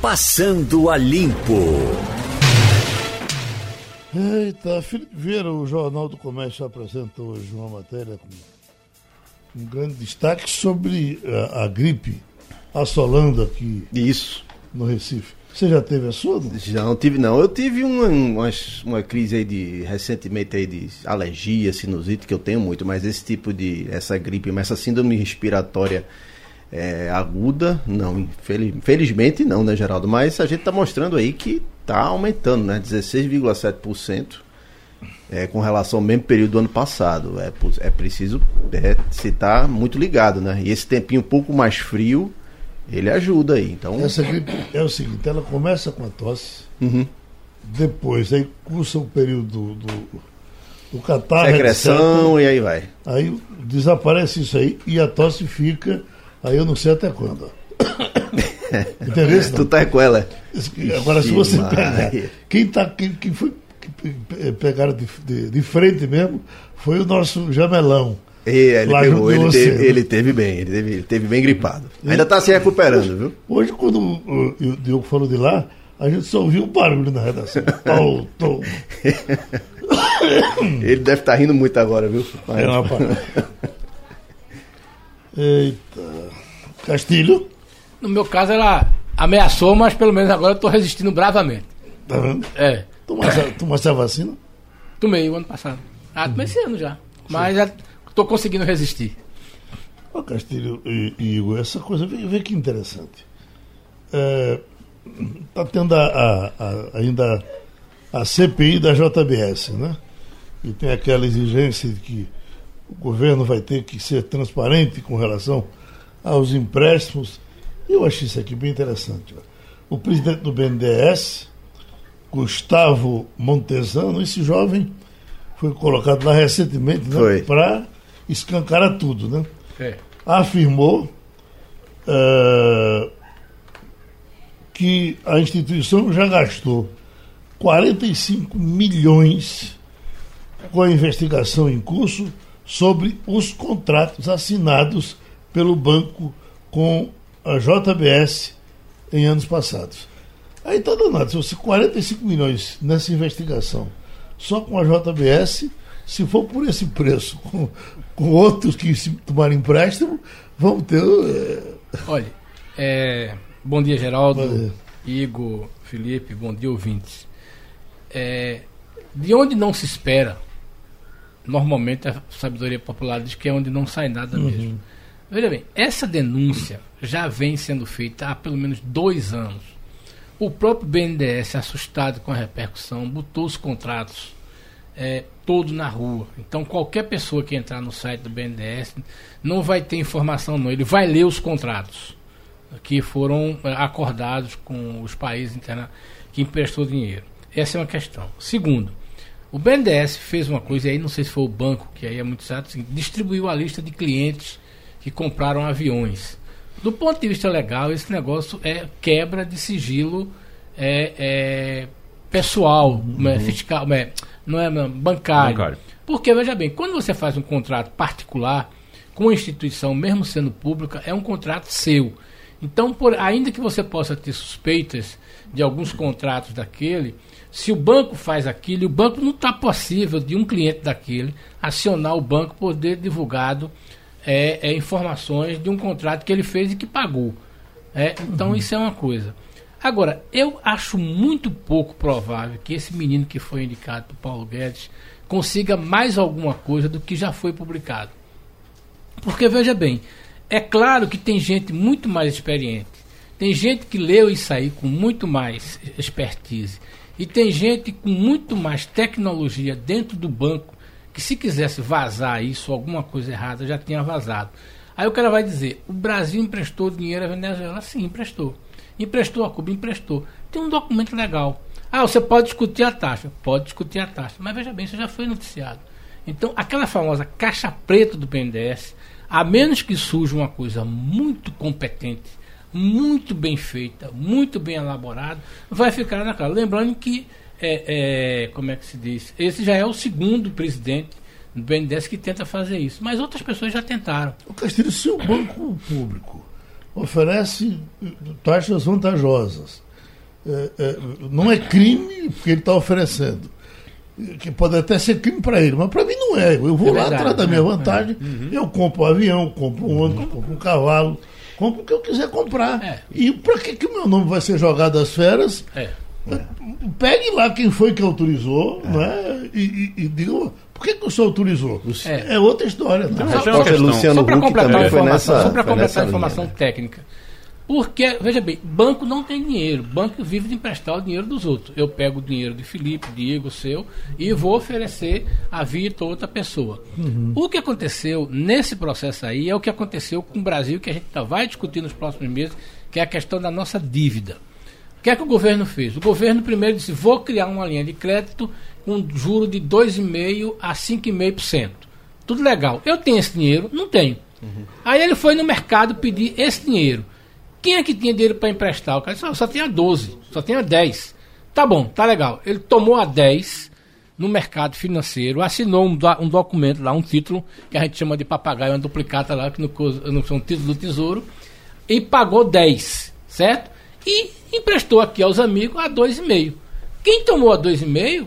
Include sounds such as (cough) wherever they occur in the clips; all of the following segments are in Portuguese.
Passando a Limpo. Eita, Felipe Vieira, o Jornal do Comércio apresenta hoje uma matéria com um grande destaque sobre a, a gripe assolando aqui Isso. no Recife. Você já teve a sua? Não? Já não tive, não. Eu tive uma, uma, uma crise aí de. recentemente aí de alergia, sinusite, que eu tenho muito, mas esse tipo de. essa gripe, mas essa síndrome respiratória é, aguda, não. infeliz- Infelizmente não, né, Geraldo? Mas a gente tá mostrando aí que tá aumentando, né? 16,7%. É, com relação ao mesmo período do ano passado. É, é preciso é, se estar muito ligado, né? E esse tempinho um pouco mais frio, ele ajuda aí. Então, Essa gripe é o seguinte, ela começa com a tosse, uhum. depois aí cursa o período do, do, do catarro, secreção e aí vai. etc. aí desaparece isso aí e a tosse fica, aí eu não sei até quando. (coughs) Entendeu? Tu tá com ela. Agora, se você Ixi, pegar, Maria. quem, tá, quem, quem foi que pe- pe- pegaram de, de, de frente mesmo foi o nosso jamelão. E ele pegou, ele você, teve, né? ele teve bem, ele teve, ele teve bem gripado. Ainda tá se recuperando, viu? Hoje, quando o, o Diogo falou de lá, a gente só ouviu o barulho na redação. (laughs) Tom, tom. Ele deve estar rindo muito agora, viu? Mas- É uma parada. (laughs) Eita. Castilho, No meu caso, ela ameaçou, mas pelo menos agora eu estou resistindo bravamente. tá vendo? É. Tomasse, a- tomasse a vacina? Tomei o ano passado. Ah, tomei esse ano já. Mas estou conseguindo resistir. Ó, Castilho e, e Igor, essa coisa, vê, vê que interessante. É, tá tendo a, a- a- ainda a CPI da JBS, né? E tem aquela exigência de que o governo vai ter que ser transparente com relação aos empréstimos. Eu achei isso aqui bem interessante. O presidente do BNDES, Gustavo Montesano, esse jovem foi colocado lá recentemente né, para escancarar tudo, né? É. afirmou eh, que a instituição já gastou 45 milhões com a investigação em curso sobre os contratos assinados pelo banco com a JBS em anos passados. Aí está danado, se você 45 milhões nessa investigação só com a JBS, se for por esse preço, (laughs) com, com outros que se tomarem empréstimo, vão ter. eh, Olha, é, bom dia, Geraldo, dia. Igor, Felipe, bom dia, ouvintes. É, de onde não se espera, normalmente a sabedoria popular diz que é onde não sai nada mesmo. Veja bem, essa denúncia já vem sendo feita há pelo menos dois anos. O próprio BNDES, assustado com a repercussão, botou os contratos é, todos na rua. Então, qualquer pessoa que entrar no site do BNDES não vai ter informação, não. Ele vai ler os contratos que foram é, acordados com os países interna que emprestou dinheiro. Essa é uma questão. Segundo, o BNDES fez uma coisa, e aí não sei se foi o banco, que aí é muito certo, assim, distribuiu a lista de clientes que compraram aviões. Do ponto de vista legal, esse negócio é quebra de sigilo é, é, pessoal, é, fiscal, é, não é não, bancário. Bancário. Porque, veja bem, quando você faz um contrato particular com uma instituição, mesmo sendo pública, é um contrato seu. Então, por, ainda que você possa ter suspeitas de alguns contratos daquele, se o banco faz aquilo, o banco não está possível de um cliente daquele acionar o banco poder divulgado é, é, informações de um contrato que ele fez e que pagou. É, então isso é uma coisa. Agora, eu acho muito pouco provável que esse menino que foi indicado por Paulo Guedes consiga mais alguma coisa do que já foi publicado. Porque veja bem, é claro que tem gente muito mais experiente, tem gente que leu isso aí com muito mais expertise, e tem gente com muito mais tecnologia dentro do banco que se quisesse vazar isso, alguma coisa errada, já tinha vazado. Aí o cara vai dizer: o Brasil emprestou dinheiro à Venezuela? Sim, emprestou. Emprestou a Cuba? Emprestou. Tem um documento legal. Ah, você pode discutir a taxa? Pode discutir a taxa. Mas veja bem, isso já foi noticiado. Então, aquela famosa caixa preta do BNDES, a menos que surja uma coisa muito competente, muito bem feita, muito bem elaborada, vai ficar na cara. Lembrando que, é, é, como é que se diz? Esse já é o segundo presidente do BNDES que tenta fazer isso. Mas outras pessoas já tentaram. O Castilho, se o banco público oferece taxas vantajosas é, é, não é crime porque ele está oferecendo. Que pode até ser crime para ele, mas para mim não é. Eu vou É lá verdade, atrás da minha é, vantagem, eu compro um avião, compro um ônibus, compro um cavalo, compro o que eu quiser comprar. É. E para que, que o meu nome vai ser jogado às feras? É. Pegue lá quem foi que autorizou, né? E, e, e diga, por que, que o senhor autorizou? É. É, outra história. Né? A Só- para completar a informação, nessa, só completar a informação né? técnica. Porque, veja bem, banco não tem dinheiro. Banco vive de emprestar o dinheiro dos outros. Eu pego o dinheiro de Felipe, Diego, seu, e vou oferecer a Vitor outra pessoa. O que aconteceu nesse processo aí é o que aconteceu com o Brasil, que a gente tá- vai discutir nos próximos meses, que é a questão da nossa dívida. O que é que o governo fez? O governo primeiro disse: vou criar uma linha de crédito com juro de 2,5% a 5,5%. Tudo legal. Eu tenho esse dinheiro? Não tenho. Aí ele foi no mercado pedir esse dinheiro. Quem é que tinha dinheiro para emprestar? O cara disse: "Ah, só tinha 12, só tinha 10. Tá bom, tá legal. Ele tomou a 10 no mercado financeiro, assinou um, um documento lá, um título, que a gente chama de papagaio, uma duplicata lá, que não são um título do tesouro, e pagou 10, certo? E emprestou aqui aos amigos a 2,5. Quem tomou a 2,5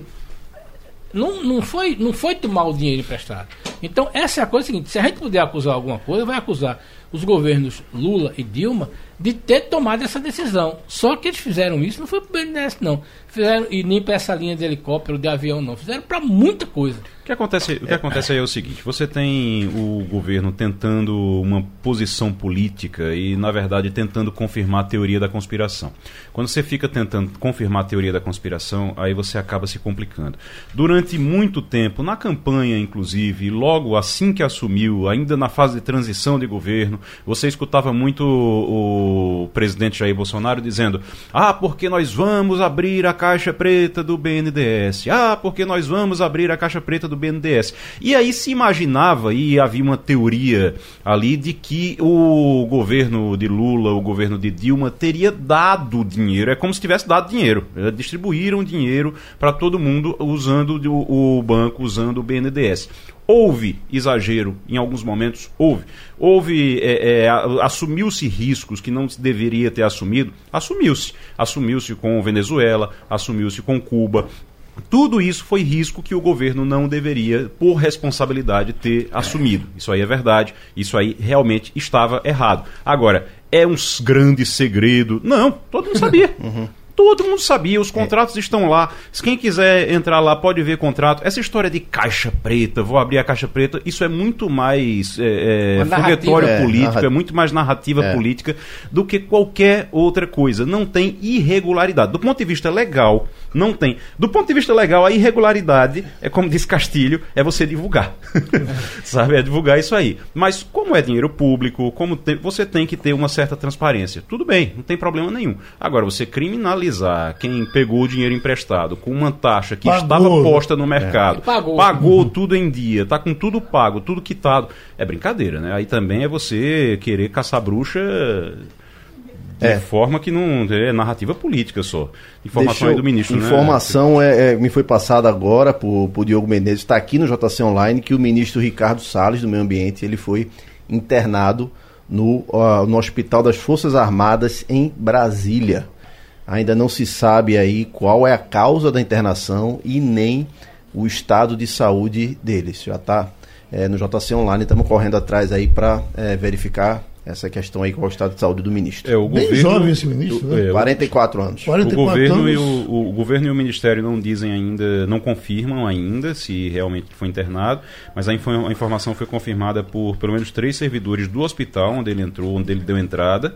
não, não, foi, não foi tomar o dinheiro emprestado. Então, essa é a coisa seguinte: se a gente puder acusar alguma coisa, vai acusar os governos Lula e Dilma de ter tomado essa decisão. Só que eles fizeram isso, não foi para o BNDES, não. Fizeram, e nem para essa linha de helicóptero, de avião, não. Fizeram para muita coisa. O que acontece, o que acontece aí é o seguinte: você tem o governo tentando uma posição política e, na verdade, tentando confirmar a teoria da conspiração. Quando você fica tentando confirmar a teoria da conspiração, aí você acaba se complicando. Durante muito tempo, na campanha, inclusive, logo assim que assumiu, ainda na fase de transição de governo, você escutava muito o, o presidente Jair Bolsonaro dizendo: Ah, porque nós vamos abrir a caixa preta do BNDES. Ah, porque nós vamos abrir a caixa preta do BNDES. E aí se imaginava, e havia uma teoria ali, de que o governo de Lula, o governo de Dilma, teria dado dinheiro. É como se tivesse dado dinheiro. Distribuíram dinheiro para todo mundo usando o banco, usando o BNDES. Houve exagero em alguns momentos, houve. Houve, é, é, assumiu-se riscos que não deveria ter assumido, assumiu-se. Assumiu-se com Venezuela, assumiu-se com Cuba. Tudo isso foi risco que o governo não deveria, por responsabilidade, ter assumido. Isso aí é verdade. Isso aí realmente estava errado. Agora, é um grande segredo? Não, todo mundo sabia. (laughs) Todo mundo sabia, os contratos estão lá. Se quem quiser entrar lá pode ver contrato. Essa história de caixa preta, vou abrir a caixa preta, isso é muito mais é, é, foguetório É, político, é muito mais narrativa É. política do que qualquer outra coisa. Não tem irregularidade. Do ponto de vista legal, não tem. Do ponto de vista legal, a irregularidade, é como diz Castilho, é você divulgar. (laughs) Sabe? É divulgar isso aí. Mas como é dinheiro público, como te- você tem que ter uma certa transparência. Tudo bem, não tem problema nenhum. Agora, você quem pegou o dinheiro emprestado com uma taxa que Pagou. estava posta no mercado, E pagou. pagou tudo em dia, tá com tudo pago, tudo quitado. É brincadeira, né? Aí também é você querer caçar bruxa de É. forma que não é narrativa política só. Informação Deixa aí eu- do ministro, né? Informação é, é, me foi passada agora por, por Diogo Menezes, está aqui no JC Online, que o ministro Ricardo Salles, do Meio Ambiente, ele foi internado no, ah, no Hospital das Forças Armadas em Brasília. Ainda não se sabe aí qual é a causa da internação e nem o estado de saúde deles. Já está no JC Online, estamos correndo atrás aí para verificar essa questão aí com o estado de saúde do ministro. É, o Bem governo, jovem esse ministro, né? É, o- 44 anos. O 44 governo, e anos. o, o governo e o Ministério não dizem ainda, não confirmam ainda se realmente foi internado, mas a, info- a informação foi confirmada por pelo menos três servidores do hospital onde ele entrou, onde ele deu entrada.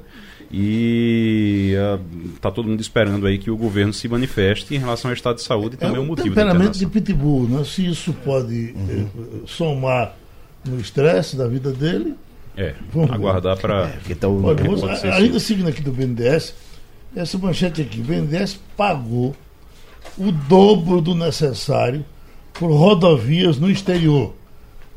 E está todo mundo esperando aí que o governo se manifeste em relação ao estado de saúde e É também o um motivo da temperamento de pitbull, né? Se isso pode eh, somar no estresse da vida dele. É, Vamos aguardar para. Porque tá o- Olha, vamos- ainda seguindo aqui do BNDES, essa manchete aqui, o BNDES pagou o dobro do necessário por rodovias no exterior.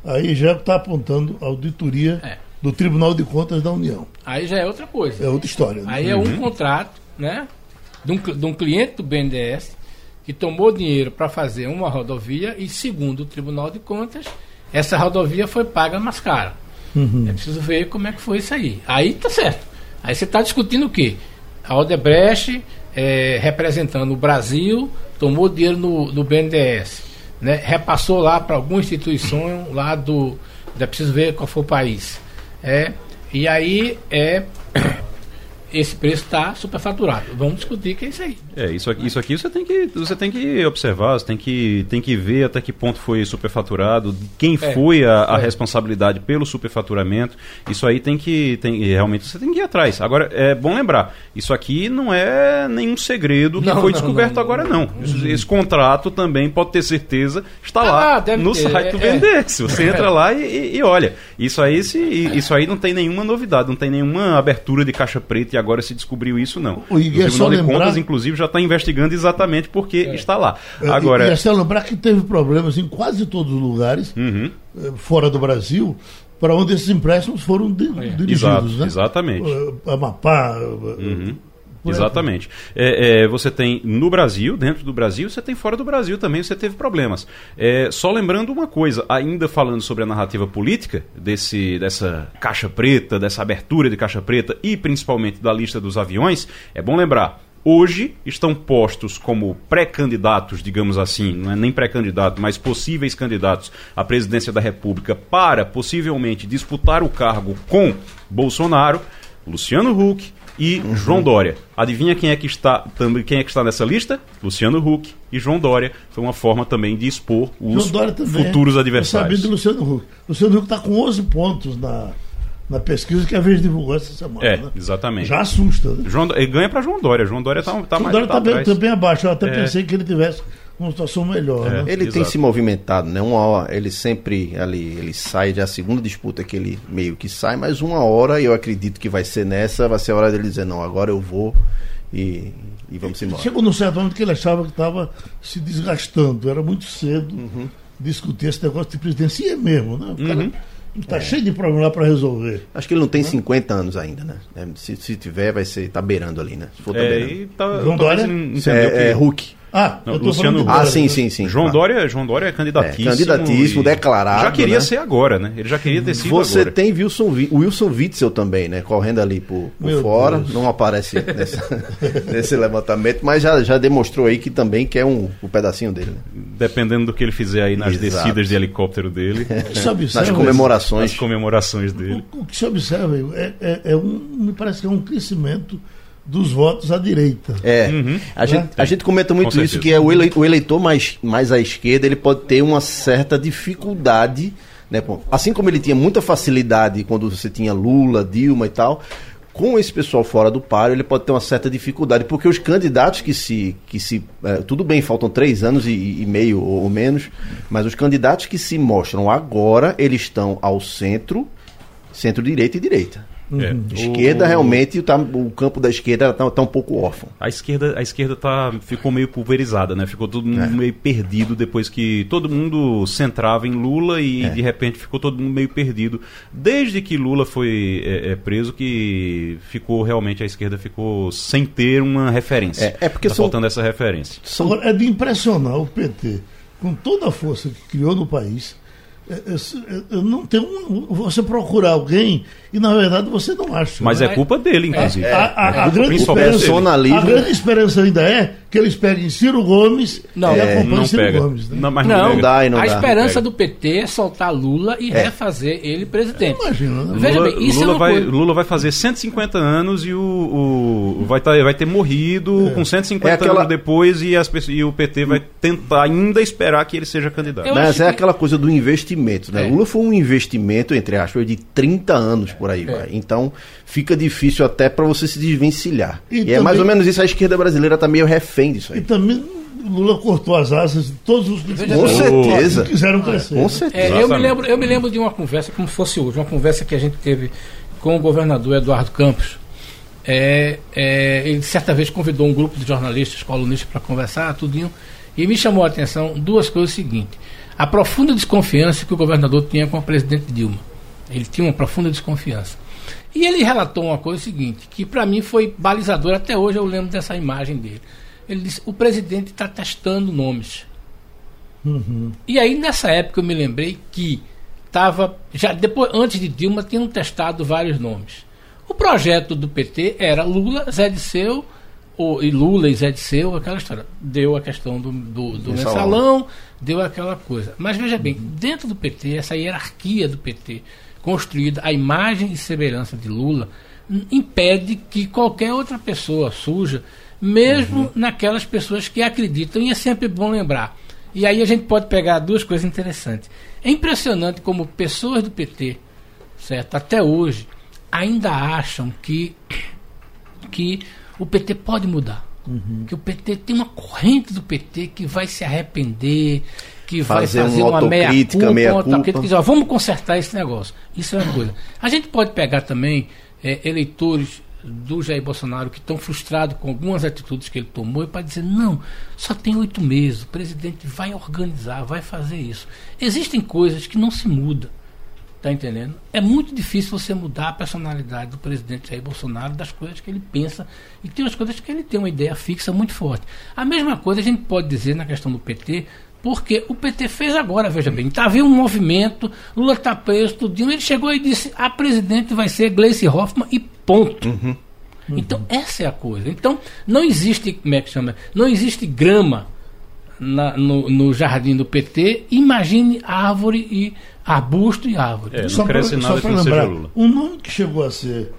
Aí já está apontando auditoria É. do Tribunal de Contas da União. Aí já é outra coisa. É outra história. né? Aí é um contrato, né? De um, de um cliente do BNDES que tomou dinheiro para fazer uma rodovia e, segundo o Tribunal de Contas, essa rodovia foi paga mais cara. É preciso ver como é que foi isso aí. Aí tá certo. Aí você está discutindo o quê? A Odebrecht, é, representando o Brasil, tomou dinheiro no, no BNDES, né? repassou lá para alguma instituição lá do. É preciso ver qual foi o país. É, e aí é esse preço está superfaturado. Vamos discutir que é isso aí. É, isso aqui, isso aqui você tem que você tem que observar, você tem que, tem que ver até que ponto foi superfaturado, quem é, foi a, a é. responsabilidade pelo superfaturamento. Isso aí tem que tem realmente você tem que ir atrás. Agora é bom lembrar, isso aqui não é nenhum segredo que não, foi não, descoberto não, agora não. Esse, esse, contrato também pode ter certeza está ah, lá no ter. site do é, BNDES. Você (laughs) entra é. lá e, e, olha, isso aí se, isso aí não tem nenhuma novidade, não tem nenhuma abertura de caixa preta agora se descobriu isso não. O, o Tribunal de lembrar... Contas inclusive já está investigando exatamente porque é. está lá. Agora, e, e é só lembrar que teve problemas em quase todos os lugares, uhum. Eh, fora do Brasil, para onde esses empréstimos foram di é. dirigidos. Exato, né? Exatamente. Uh, Amapá. Uhum. Exatamente. É, é, você tem no Brasil, dentro do Brasil, você tem fora do Brasil também, você teve problemas. É, só lembrando uma coisa, ainda falando sobre a narrativa política, desse, dessa caixa preta, dessa abertura de caixa preta e principalmente da lista dos aviões, é bom lembrar, hoje estão postos como pré-candidatos, digamos assim, não é nem pré-candidato, mas possíveis candidatos à presidência da República para possivelmente disputar o cargo com Bolsonaro, Luciano Huck e uhum. João Dória. Adivinha quem é que está também quem é que está nessa lista? Luciano Huck e João Dória. Foi uma forma também de expor os futuros adversários. Eu sabia do Luciano Huck. Luciano Huck está com 11 pontos na na pesquisa que a vez divulgou essa semana. É, né? exatamente. Já assusta. Né? João, ele ganha para João Dória. João Dória está tá, tá mais Dória tá bem, também abaixo. Eu até é. pensei que ele tivesse uma situação melhor. É, né? Ele Exato. tem se movimentado, né? Uma hora, ele sempre ali, ele sai já a segunda disputa que ele meio que sai, mas uma hora eu acredito que vai ser nessa, vai ser a hora dele dizer não, agora eu vou e, e vamos embora. Chegou num certo momento que ele achava que estava se desgastando, era muito cedo uhum. discutir esse negócio de presidência e é mesmo, né? O cara, uhum Está é. cheio de problema lá para resolver. Acho que ele não tem 50 anos ainda, né? É, se, se tiver, vai ser. Tá beirando ali, né? Se for, tá é, beirando. Tá, João Dória? É, é, Hulk. Ah, não, Luciano Ah, sim, sim, sim. João, Dória, João Dória é candidatíssimo. É, candidatíssimo, declarado. Já queria né? ser agora, né? Ele já queria ter sido Você agora. tem Wilson, Wilson Witzel também, né? Correndo ali por, por fora. Deus. Não aparece nessa, (laughs) nesse levantamento, mas já, já demonstrou aí que também quer um, um pedacinho dele. Né? Dependendo do que ele fizer aí nas Exato. descidas de helicóptero dele. (laughs) nas comemorações. Nas comemorações dele. O, o que se observa é, é, é um, me parece que é um crescimento dos votos à direita. É. Uhum. A, gente, a gente comenta muito isso, que é o eleitor, o eleitor mais, mais à esquerda, ele pode ter uma certa dificuldade, né? Assim como ele tinha muita facilidade quando você tinha Lula, Dilma e tal, com esse pessoal fora do páreo, ele pode ter uma certa dificuldade, porque os candidatos que se. Que se é, tudo bem, faltam três anos e, e meio ou, ou menos, mas os candidatos que se mostram agora, eles estão ao centro, centro-direita e direita. É. Uhum. Esquerda, o, realmente, tá, o campo da esquerda está tá um pouco órfão. A esquerda, a esquerda tá, ficou meio pulverizada, né? Ficou todo mundo é. meio perdido depois que todo mundo centrava em Lula e é. de repente ficou todo mundo meio perdido. Desde que Lula foi é, é preso, que ficou realmente, a esquerda ficou sem ter uma referência. É, é porque tá são, faltando essa referência. São... é de impressionar o PT, com toda a força que criou no país é, é, é, não tem um, você procura alguém e na verdade você não acha. Mas né? é culpa dele, inclusive. É, a, a, a, grande esperança, a grande esperança ainda é que eles peguem Ciro Gomes não, e acompanhem não Ciro pega. Gomes. Né? Não, mas não, não, dá e não A dá, esperança do PT é soltar Lula e é. refazer ele presidente. Imagina, né? Veja Lula, bem, isso Lula, é vai, Lula vai fazer 150 anos e o, o vai, tá, vai ter morrido com 150 aquela... anos depois e, as, e o PT vai tentar ainda esperar que ele seja candidato. Eu mas é que... aquela coisa do investimento, né? Lula foi foi um investimento, entre aspas, de 30 anos por aí, é. vai. Então, fica difícil até para você se desvencilhar. E, e também, é mais ou menos isso, a esquerda brasileira está meio refém disso aí. E também Lula cortou as asas de todos os que com certeza quiseram crescer. Com certeza. É, eu, me lembro, eu me lembro de uma conversa, como se fosse hoje, uma conversa que a gente teve com o governador Eduardo Campos. É, é, ele certa vez convidou um grupo de jornalistas, colunistas, para conversar, tudinho, e me chamou a atenção duas coisas seguintes a profunda desconfiança que o governador tinha com a presidente Dilma. Ele tinha uma profunda desconfiança. E ele relatou uma coisa seguinte, que para mim foi balizador, até hoje eu lembro dessa imagem dele. Ele disse: o presidente está testando nomes. Uhum. E aí, nessa época, eu me lembrei que estava. já depois Antes de Dilma, tinham testado vários nomes. O projeto do PT era Lula, Zé Disseu, ou, e Lula e Zé Disseu, aquela história. Deu a questão do, do, do Mensalão. mensalão, deu aquela coisa. Mas veja bem, dentro do PT, essa hierarquia do PT, construída a imagem e semelhança de Lula, impede que qualquer outra pessoa suja, mesmo naquelas pessoas que acreditam, e é sempre bom lembrar. E aí a gente pode pegar duas coisas interessantes. É impressionante como pessoas do PT, certo, até hoje, ainda acham que, que o PT pode mudar. Que o PT tem uma corrente do PT que vai se arrepender, que Fazer vai fazer uma uma meia autocrítica, culpa, meia uma autocrítica, dizer, ó, vamos consertar esse negócio. Isso é uma coisa. A gente pode pegar também eh, eleitores do Jair Bolsonaro que estão frustrados com algumas atitudes que ele tomou e para dizer, não, só tem oito meses, o presidente vai organizar, vai fazer isso. Existem coisas que não se mudam. Tá entendendo? É muito difícil você mudar a personalidade do presidente Jair Bolsonaro das coisas que ele pensa e tem as coisas que ele tem uma ideia fixa muito forte. A mesma coisa a gente pode dizer na questão do PT, porque o PT fez agora, veja bem, está havendo um movimento, Lula está preso, tudinho, ele chegou e disse, a presidente vai ser Gleice Hoffmann e ponto. Então, essa é a coisa. Então, não existe, como é que chama? Não existe grama na- no, no jardim do PT. Imagine árvore e arbusto e árvore. É, Só para lembrar, um nome que chegou a ser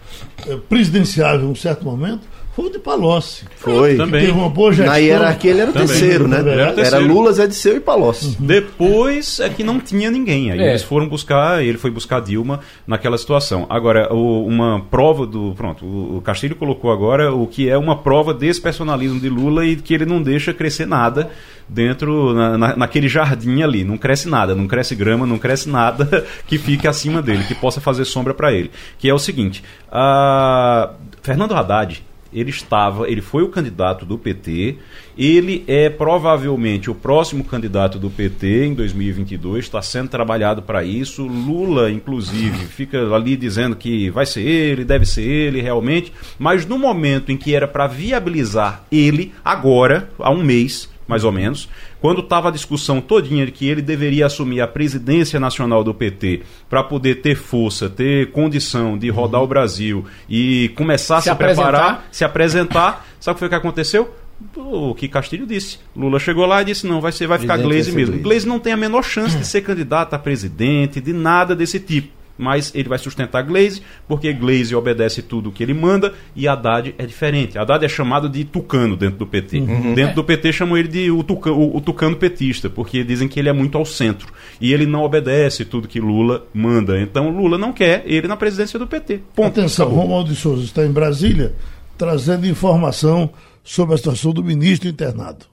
eh, presidenciável em um certo momento foi o de Palocci. Foi. Também. Boa gestão. Na hierarquia ele era o terceiro, né? Era o Era terceiro. Lula, Zé Disseu e Palocci. Depois é que não tinha ninguém. Aí É. eles foram buscar, ele foi buscar Dilma naquela situação. Agora, o- uma prova do. Pronto, o o Castilho colocou agora o que é uma prova desse personalismo de Lula e que ele não deixa crescer nada dentro, na, na- naquele jardim ali. Não cresce nada, não cresce grama, não cresce nada (laughs) que fique acima dele, que possa fazer sombra para ele. Que é o seguinte: a Fernando Haddad ele estava, ele foi o candidato do PT, ele é provavelmente o próximo candidato do PT em 2022, está sendo trabalhado para isso. Lula, inclusive, fica ali dizendo que vai ser ele, deve ser ele realmente, mas no momento em que era para viabilizar ele, agora, há um mês, mais ou menos, quando estava a discussão todinha de que ele deveria assumir a presidência nacional do PT para poder ter força, ter condição de rodar o Brasil e começar a Se se, preparar, se apresentar, sabe o que foi que aconteceu? O que Castilho disse. Lula chegou lá e disse: não, vai, ser, vai ficar ser mesmo. Gleisi. Gleisi não tem a menor chance de ser candidato a presidente, de nada desse tipo. Mas ele vai sustentar Gleisi, porque Gleisi obedece tudo o que ele manda e Haddad é diferente. Haddad é chamado de tucano dentro do PT. Dentro do PT chamam ele de o, tuca- o- o tucano petista, porque dizem que ele é muito ao centro. E ele não obedece tudo que Lula manda. Então Lula não quer ele na presidência do PT. Ponto. Atenção. Romualdo de Souza está em Brasília trazendo informação sobre a situação do ministro internado.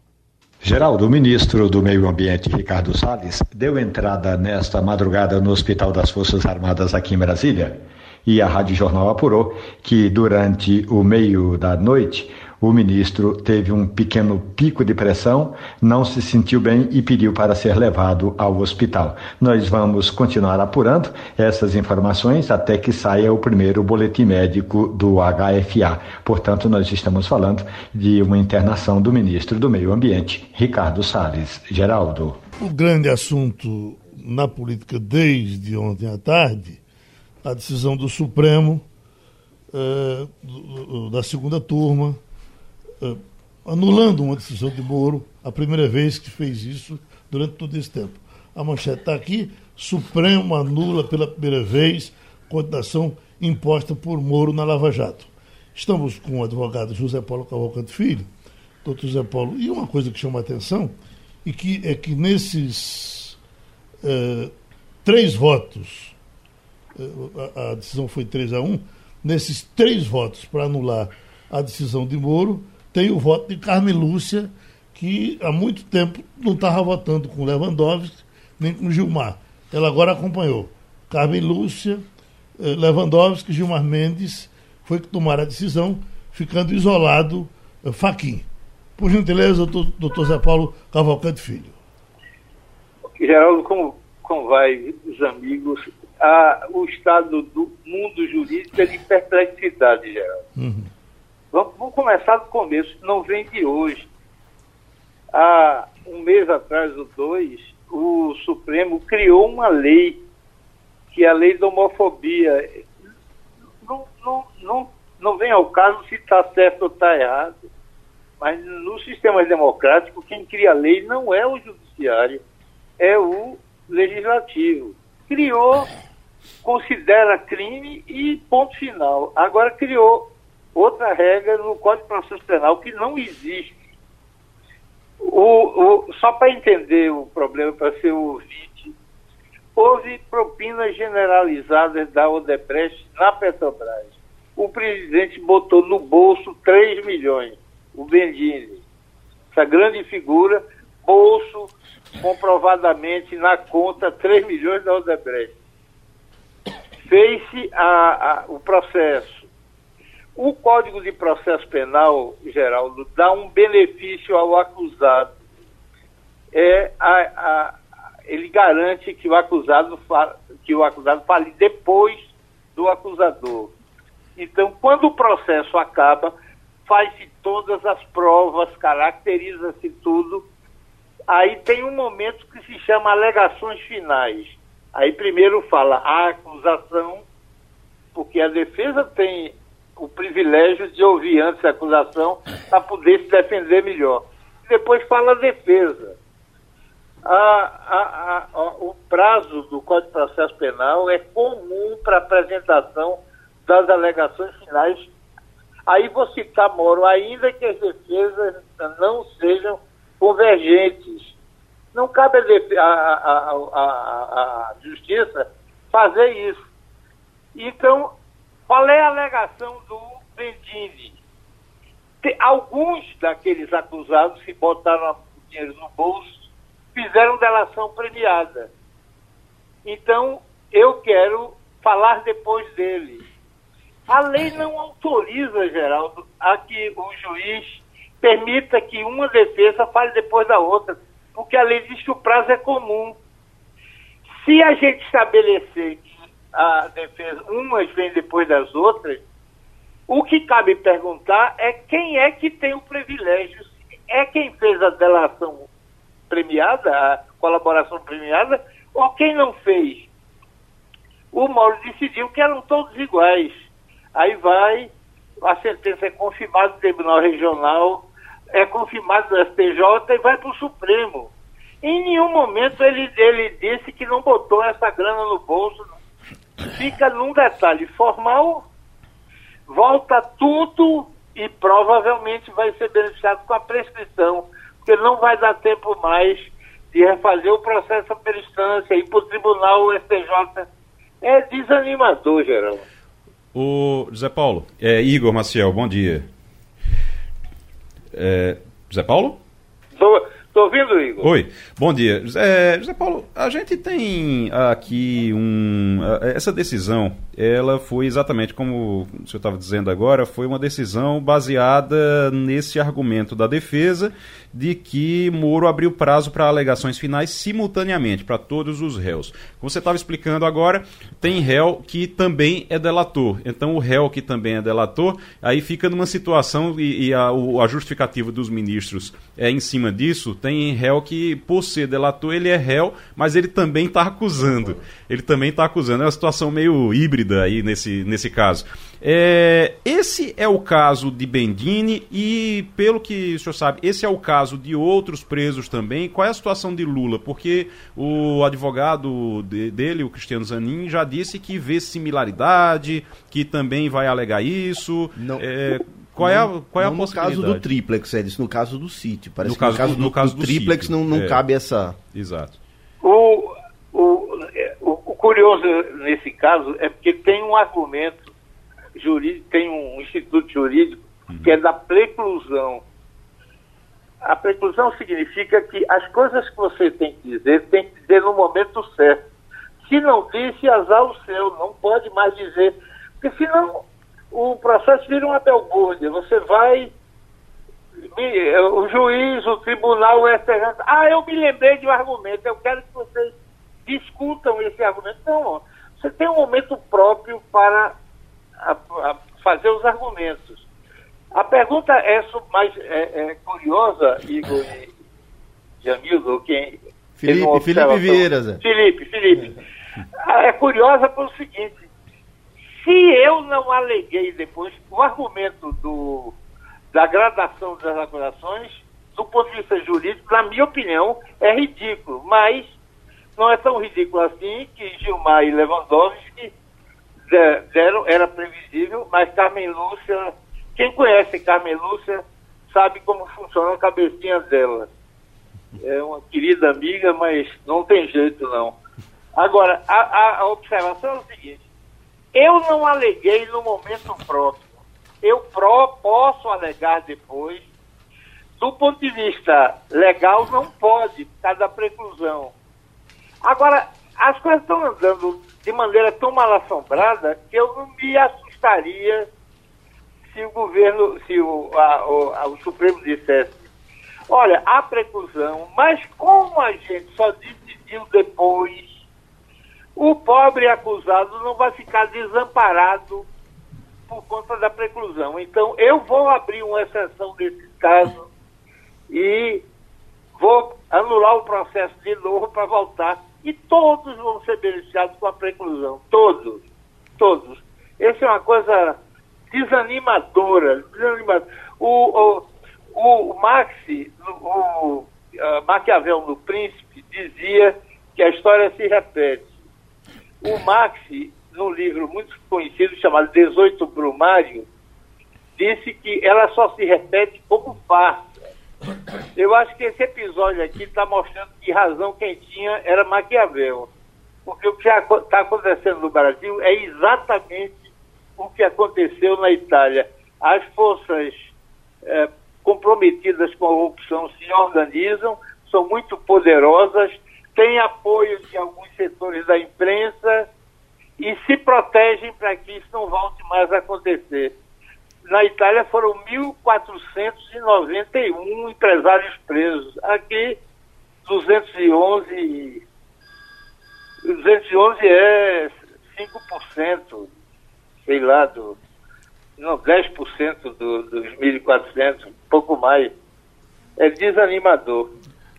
Geraldo, o ministro do Meio Ambiente, Ricardo Salles, deu entrada nesta madrugada no Hospital das Forças Armadas aqui em Brasília. E a Rádio Jornal apurou que durante o meio da noite o ministro teve um pequeno pico de pressão, não se sentiu bem e pediu para ser levado ao hospital. Nós vamos continuar apurando essas informações até que saia o primeiro boletim médico do HFA. Portanto, nós estamos falando de uma internação do ministro do Meio Ambiente, Ricardo Salles. Geraldo. O grande assunto na política desde ontem à tarde, a decisão do Supremo eh, da segunda turma, eh, anulando uma decisão de Moro, a primeira vez que fez isso durante todo esse tempo. A manchete está aqui, Supremo anula pela primeira vez condenação imposta por Moro na Lava Jato. Estamos com o advogado José Paulo Cavalcante Filho, doutor José Paulo, e uma coisa que chama a atenção e que é que nesses eh, três votos, eh, a, a decisão foi 3 a 1, nesses três votos para anular a decisão de Moro, tem o voto de Carmen Lúcia, que há muito tempo não estava votando com Lewandowski nem com Gilmar. Ela agora acompanhou. Carmen Lúcia, eh, Lewandowski, Gilmar Mendes, foi que tomaram a decisão, ficando isolado eh, Faquim. Por gentileza, doutor, Zé Paulo Cavalcante Filho. Geraldo, como, como vai os amigos? Ah, o estado do mundo jurídico é de perplexidade, Geraldo. Vamos, vamos começar do começo, não vem de hoje. Há um mês atrás, ou dois, o Supremo criou uma lei, que é a lei da homofobia. não, não, não, não vem ao caso se está certo ou está errado. Mas no sistema democrático, quem cria a lei não é o judiciário, é o legislativo. Criou, considera crime e ponto final. Agora criou outra regra no Código de Processo Penal que não existe. O, o, só para entender o problema, para ser ouvinte, houve propinas generalizadas da Odebrecht na Petrobras. O presidente botou no bolso 3 milhões, o Bendini, essa grande figura, bolso comprovadamente na conta 3 milhões da Odebrecht. Fez-se o processo o Código de Processo Penal, Geraldo, dá um benefício ao acusado. É a, a, ele garante que o acusado que o acusado fale depois do acusador. Então, quando o processo acaba, faz-se todas as provas, caracteriza-se tudo. Aí tem um momento que se chama alegações finais. Aí primeiro fala a acusação, porque a defesa tem o privilégio de ouvir antes a acusação para poder se defender melhor. Depois fala a defesa. A, a, a, o prazo do Código de Processo Penal é comum para apresentação das alegações finais. Aí vou citar, Moro, ainda que as defesas não sejam convergentes. Não cabe a Justiça fazer isso. Então, qual é a alegação do Bendini? alguns daqueles acusados que botaram o dinheiro no bolso fizeram delação premiada. Então, eu quero falar depois dele. A lei não autoriza, Geraldo, a que o juiz permita que uma defesa fale depois da outra, porque a lei diz que o prazo é comum. Se a gente estabelecer a defesa, umas vêm depois das outras, o que cabe perguntar é quem é que tem o privilégio. É quem fez a delação premiada, a colaboração premiada, ou quem não fez? O Mauro decidiu que eram todos iguais. Aí vai, a sentença é confirmada no Tribunal Regional, é confirmada no STJ e vai para o Supremo. Em nenhum momento ele, ele disse que não botou essa grana no bolso, fica num detalhe formal, volta tudo e provavelmente vai ser beneficiado com a prescrição, porque não vai dar tempo mais de refazer o processo à instância, ir para o tribunal, o STJ. É desanimador, Geraldo. O José Paulo, é, Igor Maciel, bom dia. É, José Paulo? Estou Estou ouvindo, Igor. Oi, bom dia. É, José Paulo, a gente tem aqui um. Essa decisão, ela foi exatamente como o senhor estava dizendo agora, foi uma decisão baseada nesse argumento da defesa de que Moro abriu prazo para alegações finais simultaneamente para todos os réus. Como você estava explicando agora, tem réu que também é delator. Então o réu que também é delator, aí fica numa situação e, e a, a justificativa dos ministros é em cima disso tem réu que, por ser delator, ele é réu, mas ele também está acusando. Ele também está acusando. É uma situação meio híbrida aí nesse, nesse caso. É, esse é o caso de Bendini e, pelo que o senhor sabe, esse é o caso de outros presos também. Qual é a situação de Lula? Porque o advogado de, dele, o Cristiano Zanin, já disse que vê similaridade, que também vai alegar isso. Não. É, qual é a, qual é a no caso do triplex, é isso, no caso do sítio. Parece no caso, no caso do, no caso do, do triplex sítio. não, não é. cabe essa. Exato. O, o, o, curioso nesse caso é porque tem um argumento jurídico, tem um instituto jurídico uhum. que é da preclusão. A preclusão significa que as coisas que você tem que dizer, tem que dizer no momento certo. Se não disse, azar o seu, não pode mais dizer. Porque senão o processo vira uma belbúrdia. Você vai, o juiz, o tribunal, o STJ, ah, eu me lembrei de um argumento, eu quero que vocês discutam esse argumento. Não, você tem um momento próprio para a, a fazer os argumentos. A pergunta é mais é, é curiosa, Igor e Jamildo, quem... Felipe, Felipe Vieira, Zé. Felipe, Felipe. É curiosa pelo seguinte, Se eu não aleguei depois, o argumento do, da gradação das acusações, do ponto de vista jurídico, na minha opinião, é ridículo. Mas não é tão ridículo assim que Gilmar e Lewandowski deram, era previsível, mas Carmen Lúcia, quem conhece Carmen Lúcia, sabe como funciona a cabecinha dela. É uma querida amiga, mas não tem jeito não. Agora, a, a, observação é o seguinte, eu não aleguei no momento próximo. Eu pro, posso alegar depois. Do ponto de vista legal, não pode, por causa da preclusão. Agora, as coisas estão andando de maneira tão mal assombrada que eu não me assustaria se o governo, se o, a, o, a, o Supremo dissesse, olha, há preclusão, mas como a gente só decidiu depois, o pobre acusado não vai ficar desamparado por conta da preclusão. Então, eu vou abrir uma exceção nesse caso e vou anular o processo de novo para voltar e todos vão ser beneficiados com a preclusão. Todos. Todos. Essa é uma coisa desanimadora. desanimadora. O, o, o o, uh, Maquiavel no Príncipe, dizia que a história se repete. O Max, num livro muito conhecido chamado 18 Brumário, disse que ela só se repete como farsa. Eu acho que esse episódio aqui está mostrando que razão quem tinha era Maquiavel. Porque o que está acontecendo no Brasil é exatamente o que aconteceu na Itália. As forças é, comprometidas com a corrupção se organizam, são muito poderosas, têm apoio de alguns setores da imprensa e se protegem para que isso não volte mais a acontecer na Itália foram 1.491 empresários presos. Aqui, 211. 211 é 5%, sei lá, do. Não, 10% do, dos 1.400, pouco mais. É desanimador.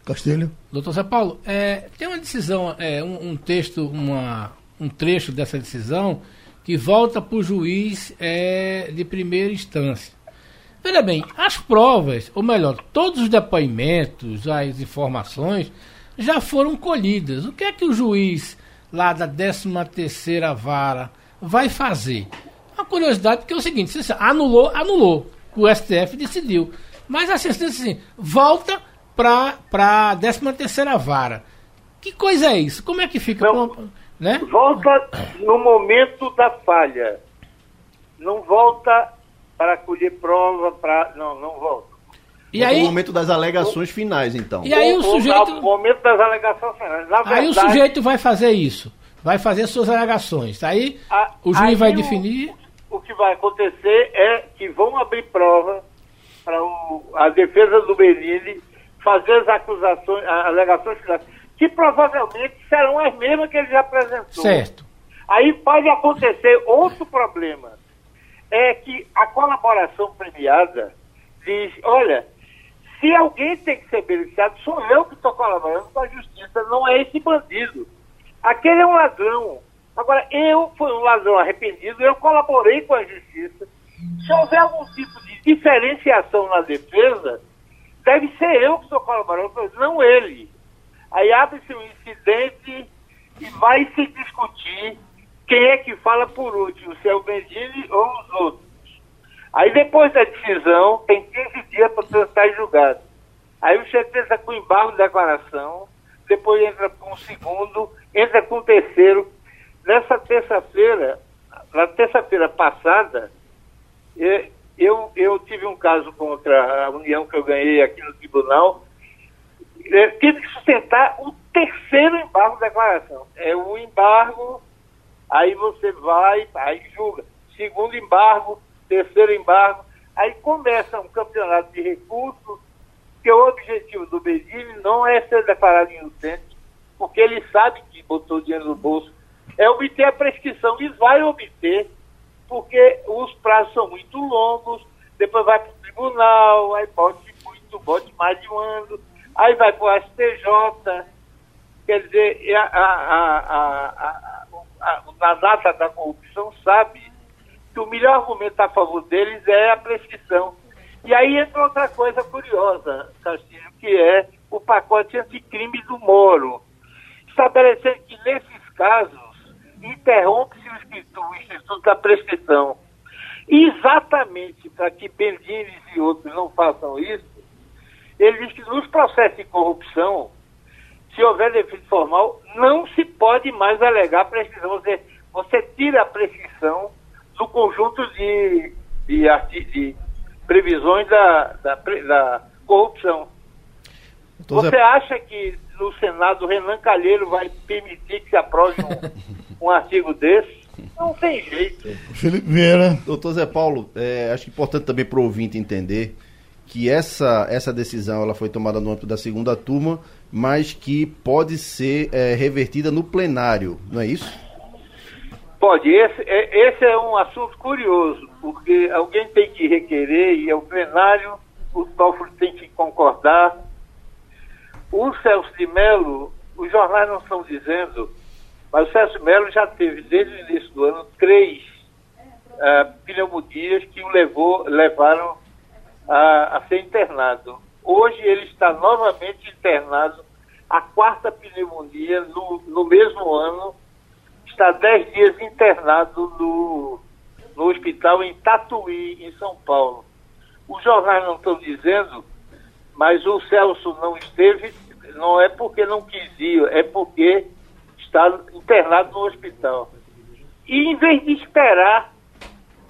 Castilho. Doutor Zé Paulo, é, tem uma decisão, é, um, um texto, uma, um trecho dessa decisão que volta para o juiz é, de primeira instância. Veja bem, as provas, ou melhor, todos os depoimentos, as informações, já foram colhidas. O que é que o juiz lá da 13 terceira vara vai fazer? Uma curiosidade, porque é o seguinte, se anulou, anulou. O STF decidiu. Mas a sentença assim, volta para a 13 terceira vara. Que coisa é isso? Como é que fica? Não. Né? Volta no momento da falha. Não volta para colher prova, para. Não, não volta. E aí, no momento das alegações o, finais, então. E aí o, o sujeito. No momento das alegações finais. Na aí o sujeito vai fazer isso. Vai fazer suas alegações. Aí a, o juiz aí vai definir. O, o que vai acontecer é que vão abrir prova para a defesa do Benini fazer as acusações, as alegações finais que provavelmente serão as mesmas que ele já apresentou. Certo. Aí pode acontecer outro problema, é que a colaboração premiada diz, olha, se alguém tem que ser beneficiado, sou eu que estou colaborando com a justiça, não é esse bandido. Aquele é um ladrão. Agora, eu fui um ladrão arrependido, eu colaborei com a justiça. Se houver algum tipo de diferenciação na defesa, deve ser eu que estou colaborando, não ele. Aí abre-se um incidente e vai se discutir quem é que fala por último, se é o Bendini ou os outros. Aí depois da decisão, tem 15 dias para tentar julgado. Aí o chefe entra com embargo de declaração, depois entra com o segundo, entra com o terceiro. Nessa terça-feira, na terça-feira passada, eu, eu tive um caso contra a União que eu ganhei aqui no tribunal, é, que sustentar o terceiro embargo da declaração. É o embargo, aí você vai, aí julga. Segundo embargo, terceiro embargo, aí começa um campeonato de recursos, que o objetivo do Bedini não é ser declarado inocente, porque ele sabe que botou dinheiro no bolso, é obter a prescrição e vai obter, porque os prazos são muito longos, depois vai para o tribunal, aí pode muito, pode mais de um ano, aí vai para o STJ, quer dizer, a, a, a, a, a, data da corrupção sabe que o melhor argumento a favor deles é a prescrição. E aí entra outra coisa curiosa, Castilho, que é o pacote anticrime do Moro, estabelecendo que nesses casos interrompe-se o Instituto da Prescrição. Exatamente para que Bendines e outros não façam isso, ele diz que nos processos de corrupção, se houver defeito formal, não se pode mais alegar prescrição. Você, você tira a prescrição do conjunto de, de, de previsões da, da, da corrupção. Você acha que no Senado o Renan Calheiro vai permitir que se aprove um, (laughs) um artigo desse? Não tem jeito. Felipe Vieira. Doutor Zé Paulo, é, acho importante também para o ouvinte entender que essa, essa decisão ela foi tomada no âmbito da segunda turma, mas que pode ser é, revertida no plenário, não é isso? Pode. Esse é, esse é um assunto curioso, porque alguém tem que requerer e é o plenário, o Toffoli tem que concordar. O Celso de Mello, os jornais não estão dizendo, mas o Celso de Mello já teve, desde o início do ano, três uh, pneumonias que o levou, levaram a, a ser internado. Hoje ele está novamente internado, a quarta pneumonia no, no mesmo ano, está dez dias internado no, no hospital em Tatuí, em São Paulo. Os jornais não estão dizendo, mas o Celso não esteve, não é porque não quis ir, é porque está internado no hospital. E em vez de esperar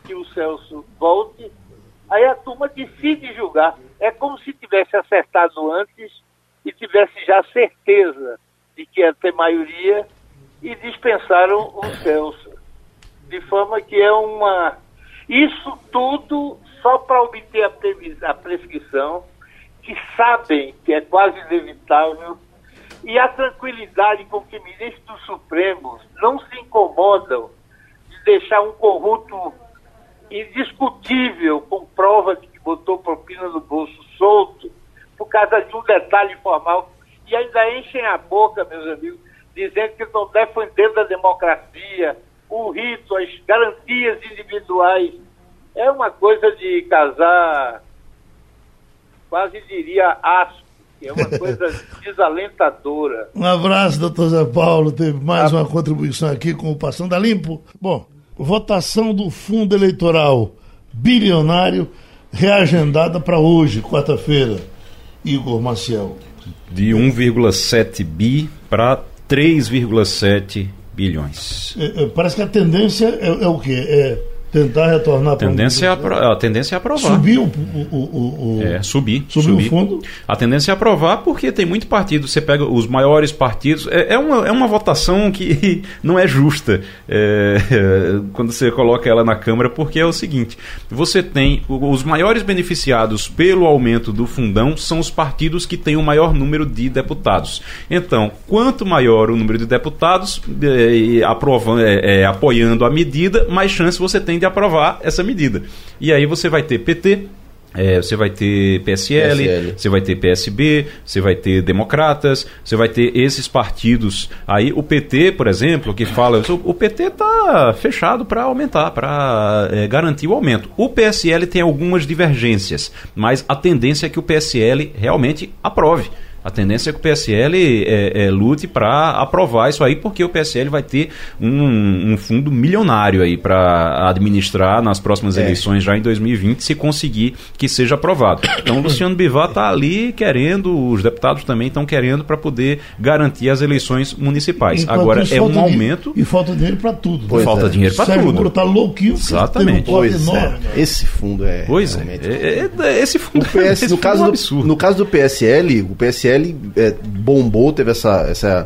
que o Celso volte, aí a turma decide julgar. É como se tivesse acertado antes e tivesse já certeza de que ia ter maioria e dispensaram o Celso. De forma que é uma. Isso tudo só para obter a, a prescrição, que sabem que é quase inevitável, e a tranquilidade com que ministros supremos não se incomodam de deixar um corrupto indiscutível, com prova de que botou propina no bolso solto, por causa de um detalhe formal, e ainda enchem a boca, meus amigos, dizendo que estão defendendo a democracia, o rito, as garantias individuais. É uma coisa de casar, quase diria asco, é uma coisa (laughs) desalentadora. Um abraço, doutor Zé Paulo. Teve mais uma contribuição aqui com o Passando a Limpo. Bom, votação do fundo eleitoral bilionário reagendada para hoje, quarta-feira. Igor Maciel. De 1,7 bi para 3,7 bilhões. É, é, parece que a tendência é, é o quê? É tentar retornar a tendência é apro a tendência é aprovar. Subir o, o, o, o é subir subir, subir, o fundo. A tendência é aprovar porque tem muito partido. Você pega os maiores partidos. É, é uma, é uma votação que (laughs) não é justa é, (laughs) quando você coloca ela na câmara porque é o seguinte. Você tem os maiores beneficiados pelo aumento do fundão são os partidos que têm o maior número de deputados. Então quanto maior o número de deputados é, aprovando é, é, apoiando a medida mais chance você tem de aprovar essa medida. E aí você vai ter PT, é, você vai ter PSL, PSL, você vai ter PSB, você vai ter Democratas, você vai ter esses partidos. Aí o PT, por exemplo, que fala, o PT está fechado para aumentar, para é, garantir o aumento. O PSL tem algumas divergências, mas a tendência é que o PSL realmente aprove. A tendência é que o PSL é, é, lute para aprovar isso aí, porque o PSL vai ter um, um fundo milionário aí para administrar nas próximas é. eleições já em 2020, se conseguir que seja aprovado. Então o Luciano Bivar está ali querendo, os deputados também estão querendo para poder garantir as eleições municipais. Enquanto Agora é um aumento. E falta dinheiro para tudo. Pois falta é. dinheiro para tudo. está louquinho. Exatamente. Um pois é. Esse fundo é. Pois é. é, é esse fundo, PS, (laughs) esse no, fundo caso do, no caso do PSL, o PSL PSL é, bombou, teve essa, essa,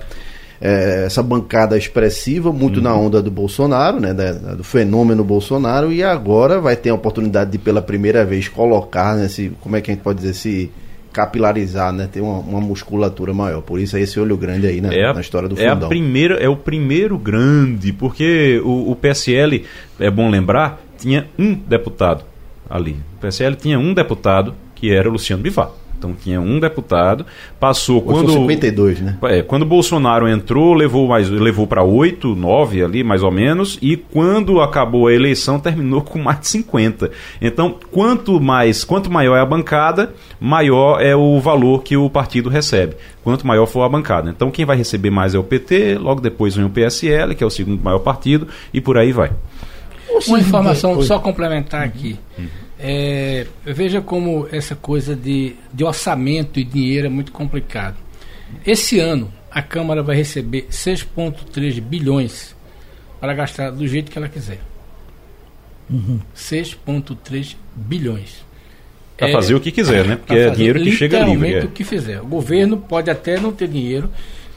é, essa bancada expressiva, muito uhum. na onda do Bolsonaro, né, da, do fenômeno Bolsonaro, e agora vai ter a oportunidade de, pela primeira vez, colocar nesse, como é que a gente pode dizer, se capilarizar, né? Ter uma, uma, musculatura maior. Por isso é esse olho grande aí né? é na história do fundão. É, a primeira, é o primeiro grande, porque o, o PSL, é bom lembrar, tinha um deputado ali. O PSL tinha um deputado que era o Luciano Bivar. Então tinha um deputado, passou Hoje quando são 52, né? é, quando o Bolsonaro entrou, levou mais levou para 8, 9 ali, mais ou menos, e quando acabou a eleição, terminou com mais de 50. Então, quanto mais, quanto maior é a bancada, maior é o valor que o partido recebe. Quanto maior for a bancada. Então, quem vai receber mais é o PT, logo depois vem o PSL, que é o segundo maior partido, e por aí vai. Uma informação só complementar aqui. É, veja como essa coisa de, de orçamento e dinheiro é muito complicado. Esse ano, a Câmara vai receber 6,3 bilhões para gastar do jeito que ela quiser. 6,3 bilhões. Para É, fazer o que quiser, né? Porque é dinheiro que chega livre. literalmente é. o que fizer. O governo pode até não ter dinheiro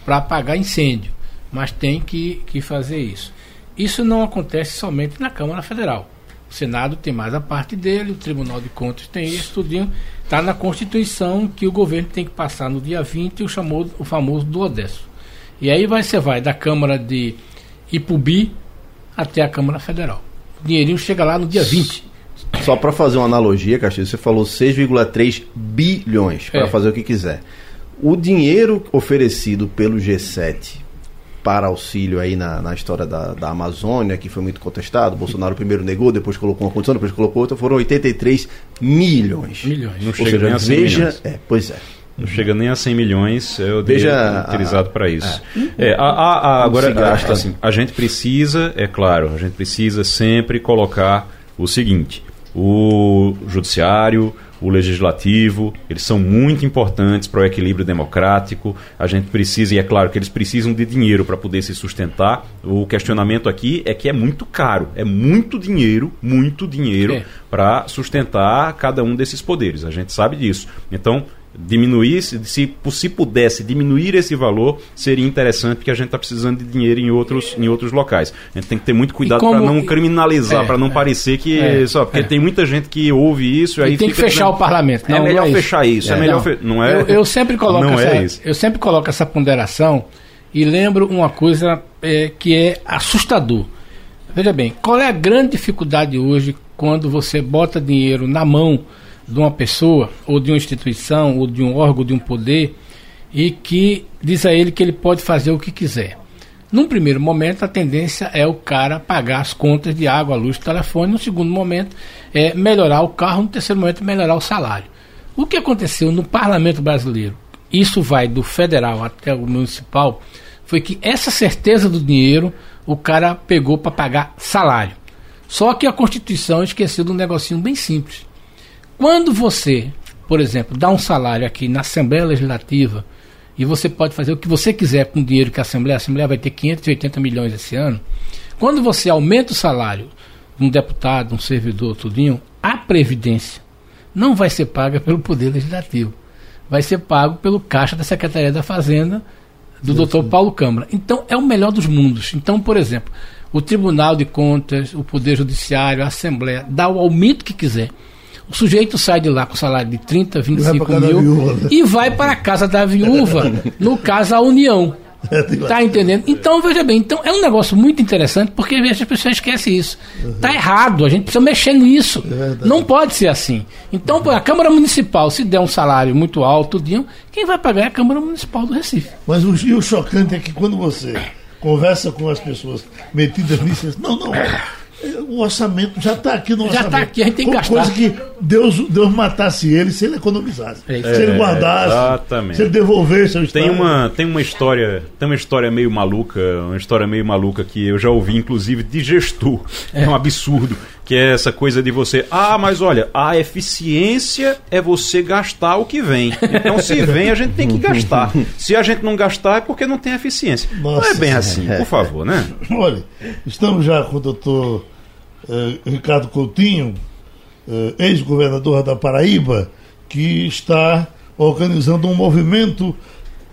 para apagar incêndio, mas tem que, que fazer isso. Isso não acontece somente na Câmara Federal. O Senado tem mais a parte dele, o Tribunal de Contas tem isso, tudinho. Está na Constituição que o governo tem que passar no dia 20 o, chamou, o famoso do Odesso. E aí vai, você vai da Câmara de Ipubi até a Câmara Federal. O dinheirinho chega lá no dia 20. Só para fazer uma analogia, Castilho, você falou 6,3 bilhões para É. fazer o que quiser. O dinheiro oferecido pelo G7 para auxílio aí na, na história da, da Amazônia, que foi muito contestado, Bolsonaro primeiro negou, depois colocou uma condição, depois colocou outra, foram 83 milhões. Milhões. Não Ou chega seja, nem a 100 veja, milhões. é, pois é. Não chega nem a 100 milhões, é o Veja utilizado para isso. É, a- a- a- agora, gasta. assim, a gente precisa, é claro, a gente precisa sempre colocar o seguinte: o judiciário, o legislativo, eles são muito importantes para o equilíbrio democrático. A gente precisa, e é claro que eles precisam de dinheiro para poder se sustentar. O questionamento aqui é que é muito caro, é muito dinheiro, muito dinheiro É. para sustentar cada um desses poderes. A gente sabe disso. Então, diminuir, se, se, se pudesse diminuir esse valor, seria interessante, porque a gente está precisando de dinheiro em outros, em outros locais. A gente tem que ter muito cuidado para não criminalizar, É, para não parecer que. É, só, porque é. tem muita gente que ouve isso e aí tem que fechar dizendo, o parlamento. Não, é não melhor é isso. fechar isso, é, É, melhor não. fe- não é. eu, eu sempre coloco não essa, é isso. eu sempre coloco essa ponderação e lembro uma coisa é, que é assustador. Veja bem, qual é a grande dificuldade hoje quando você bota dinheiro na mão de uma pessoa ou de uma instituição ou de um órgão de um poder e que diz a ele que ele pode fazer o que quiser. Num primeiro momento, a tendência é o cara pagar as contas de água, luz, telefone. No segundo momento, é melhorar o carro. No terceiro momento, melhorar o salário. O que aconteceu no parlamento brasileiro, isso vai do federal até o municipal, foi que essa certeza do dinheiro o cara pegou para pagar salário. Só que a Constituição esqueceu de um negocinho bem simples. Quando você, por exemplo, dá um salário aqui na Assembleia Legislativa e você pode fazer o que você quiser com o dinheiro que a Assembleia, a Assembleia vai ter 580 milhões esse ano. Quando você aumenta o salário de um deputado, um servidor, tudinho, a previdência não vai ser paga pelo Poder Legislativo. Vai ser pago pelo Caixa da Secretaria da Fazenda do Dr. Paulo Câmara. Então é o melhor dos mundos. Então, por exemplo, o Tribunal de Contas, o Poder Judiciário, a Assembleia, dá o aumento que quiser. O sujeito sai de lá com salário de 30, 25 pra casa da mil viúva, né? e vai para a casa da viúva, no caso a União. Tá entendendo? Então, veja bem, então é um negócio muito interessante porque às vezes as pessoas esquecem isso. Tá errado, a gente precisa mexer nisso. Não pode ser assim. Então, pô, a Câmara Municipal, se der um salário muito alto, quem vai pagar é a Câmara Municipal do Recife. Mas o, e o chocante é que quando você conversa com as pessoas metidas nisso, não, não, é, o orçamento já está aqui no Já orçamento. tá aqui, a gente tem que gastar. Coisa que Deus, Deus matasse ele se ele economizasse. É se ele É, guardasse, exatamente. se ele devolvesse ao Tem uma, tem uma história, tem uma história meio maluca, uma história meio maluca que eu já ouvi, inclusive, de gestor. É, um absurdo. Que é essa coisa de você. Ah, mas olha, a eficiência é você gastar o que vem. Então, se vem, a gente tem que gastar. Se a gente não gastar, é porque não tem eficiência. não é Nossa bem assim, por favor, né? Olha, estamos já com o doutor Ricardo Coutinho, eh, ex-governador da Paraíba, que está organizando um movimento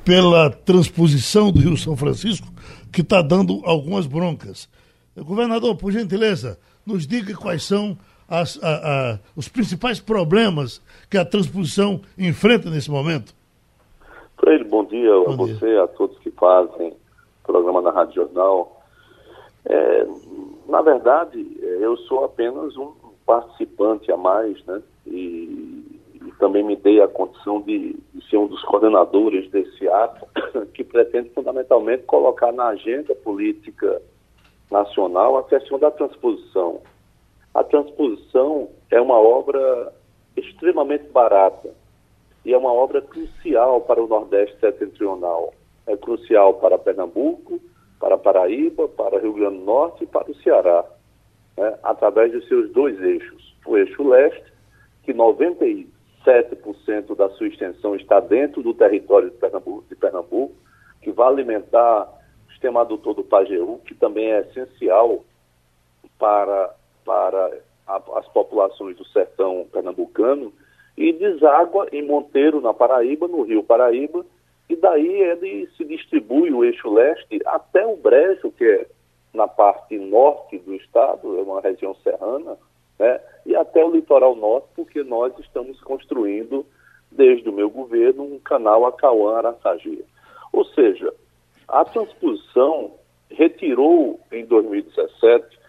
pela transposição do Rio São Francisco, que está dando algumas broncas. Eh, Governador, por gentileza, nos diga quais são as- a- a- os principais problemas que a transposição enfrenta nesse momento. Freire, bom dia a Bom dia. você, a todos que fazem o programa da Rádio Jornal. É, na verdade, eu sou apenas um participante a mais, né? E, e também me dei a condição de, de, ser um dos coordenadores desse ato, (coughs) que pretende fundamentalmente colocar na agenda política nacional a questão da transposição. A transposição é uma obra extremamente barata e é uma obra crucial para o Nordeste setentrional. É crucial para Pernambuco, para Paraíba, para Rio Grande do Norte e para o Ceará, né, através de seus dois eixos. O eixo leste, que 97% da sua extensão está dentro do território de Pernambuco, de Pernambuco que vai alimentar o sistema adutor do Pajeú, que também é essencial para, para a, as populações do sertão pernambucano, e deságua em Monteiro, na Paraíba, no Rio Paraíba, e daí ele se distribui o eixo leste até o Brejo, que é na parte norte do estado, é uma região serrana, né? e até o litoral norte, porque nós estamos construindo, desde o meu governo, um canal Acauã-Araçagia. Ou seja, a transposição retirou em 2017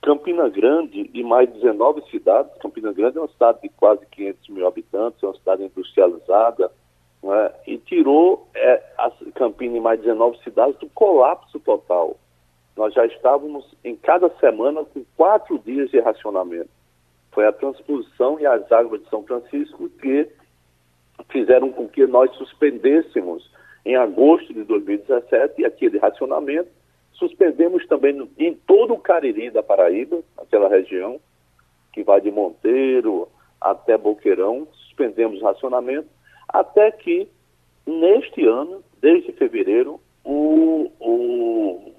Campina Grande e mais 19 cidades. Campina Grande é uma cidade de quase 500 mil habitantes, é uma cidade industrializada, é? e tirou é, Campina e mais 19 cidades do colapso total. Nós já estávamos em cada semana com quatro dias de racionamento. Foi a transposição e as águas de São Francisco que fizeram com que nós suspendêssemos em agosto de 2017 aquele racionamento. Suspendemos também em todo o Cariri da Paraíba, aquela região, que vai de Monteiro até Boqueirão, suspendemos o racionamento, até que, neste ano, desde fevereiro, o, o,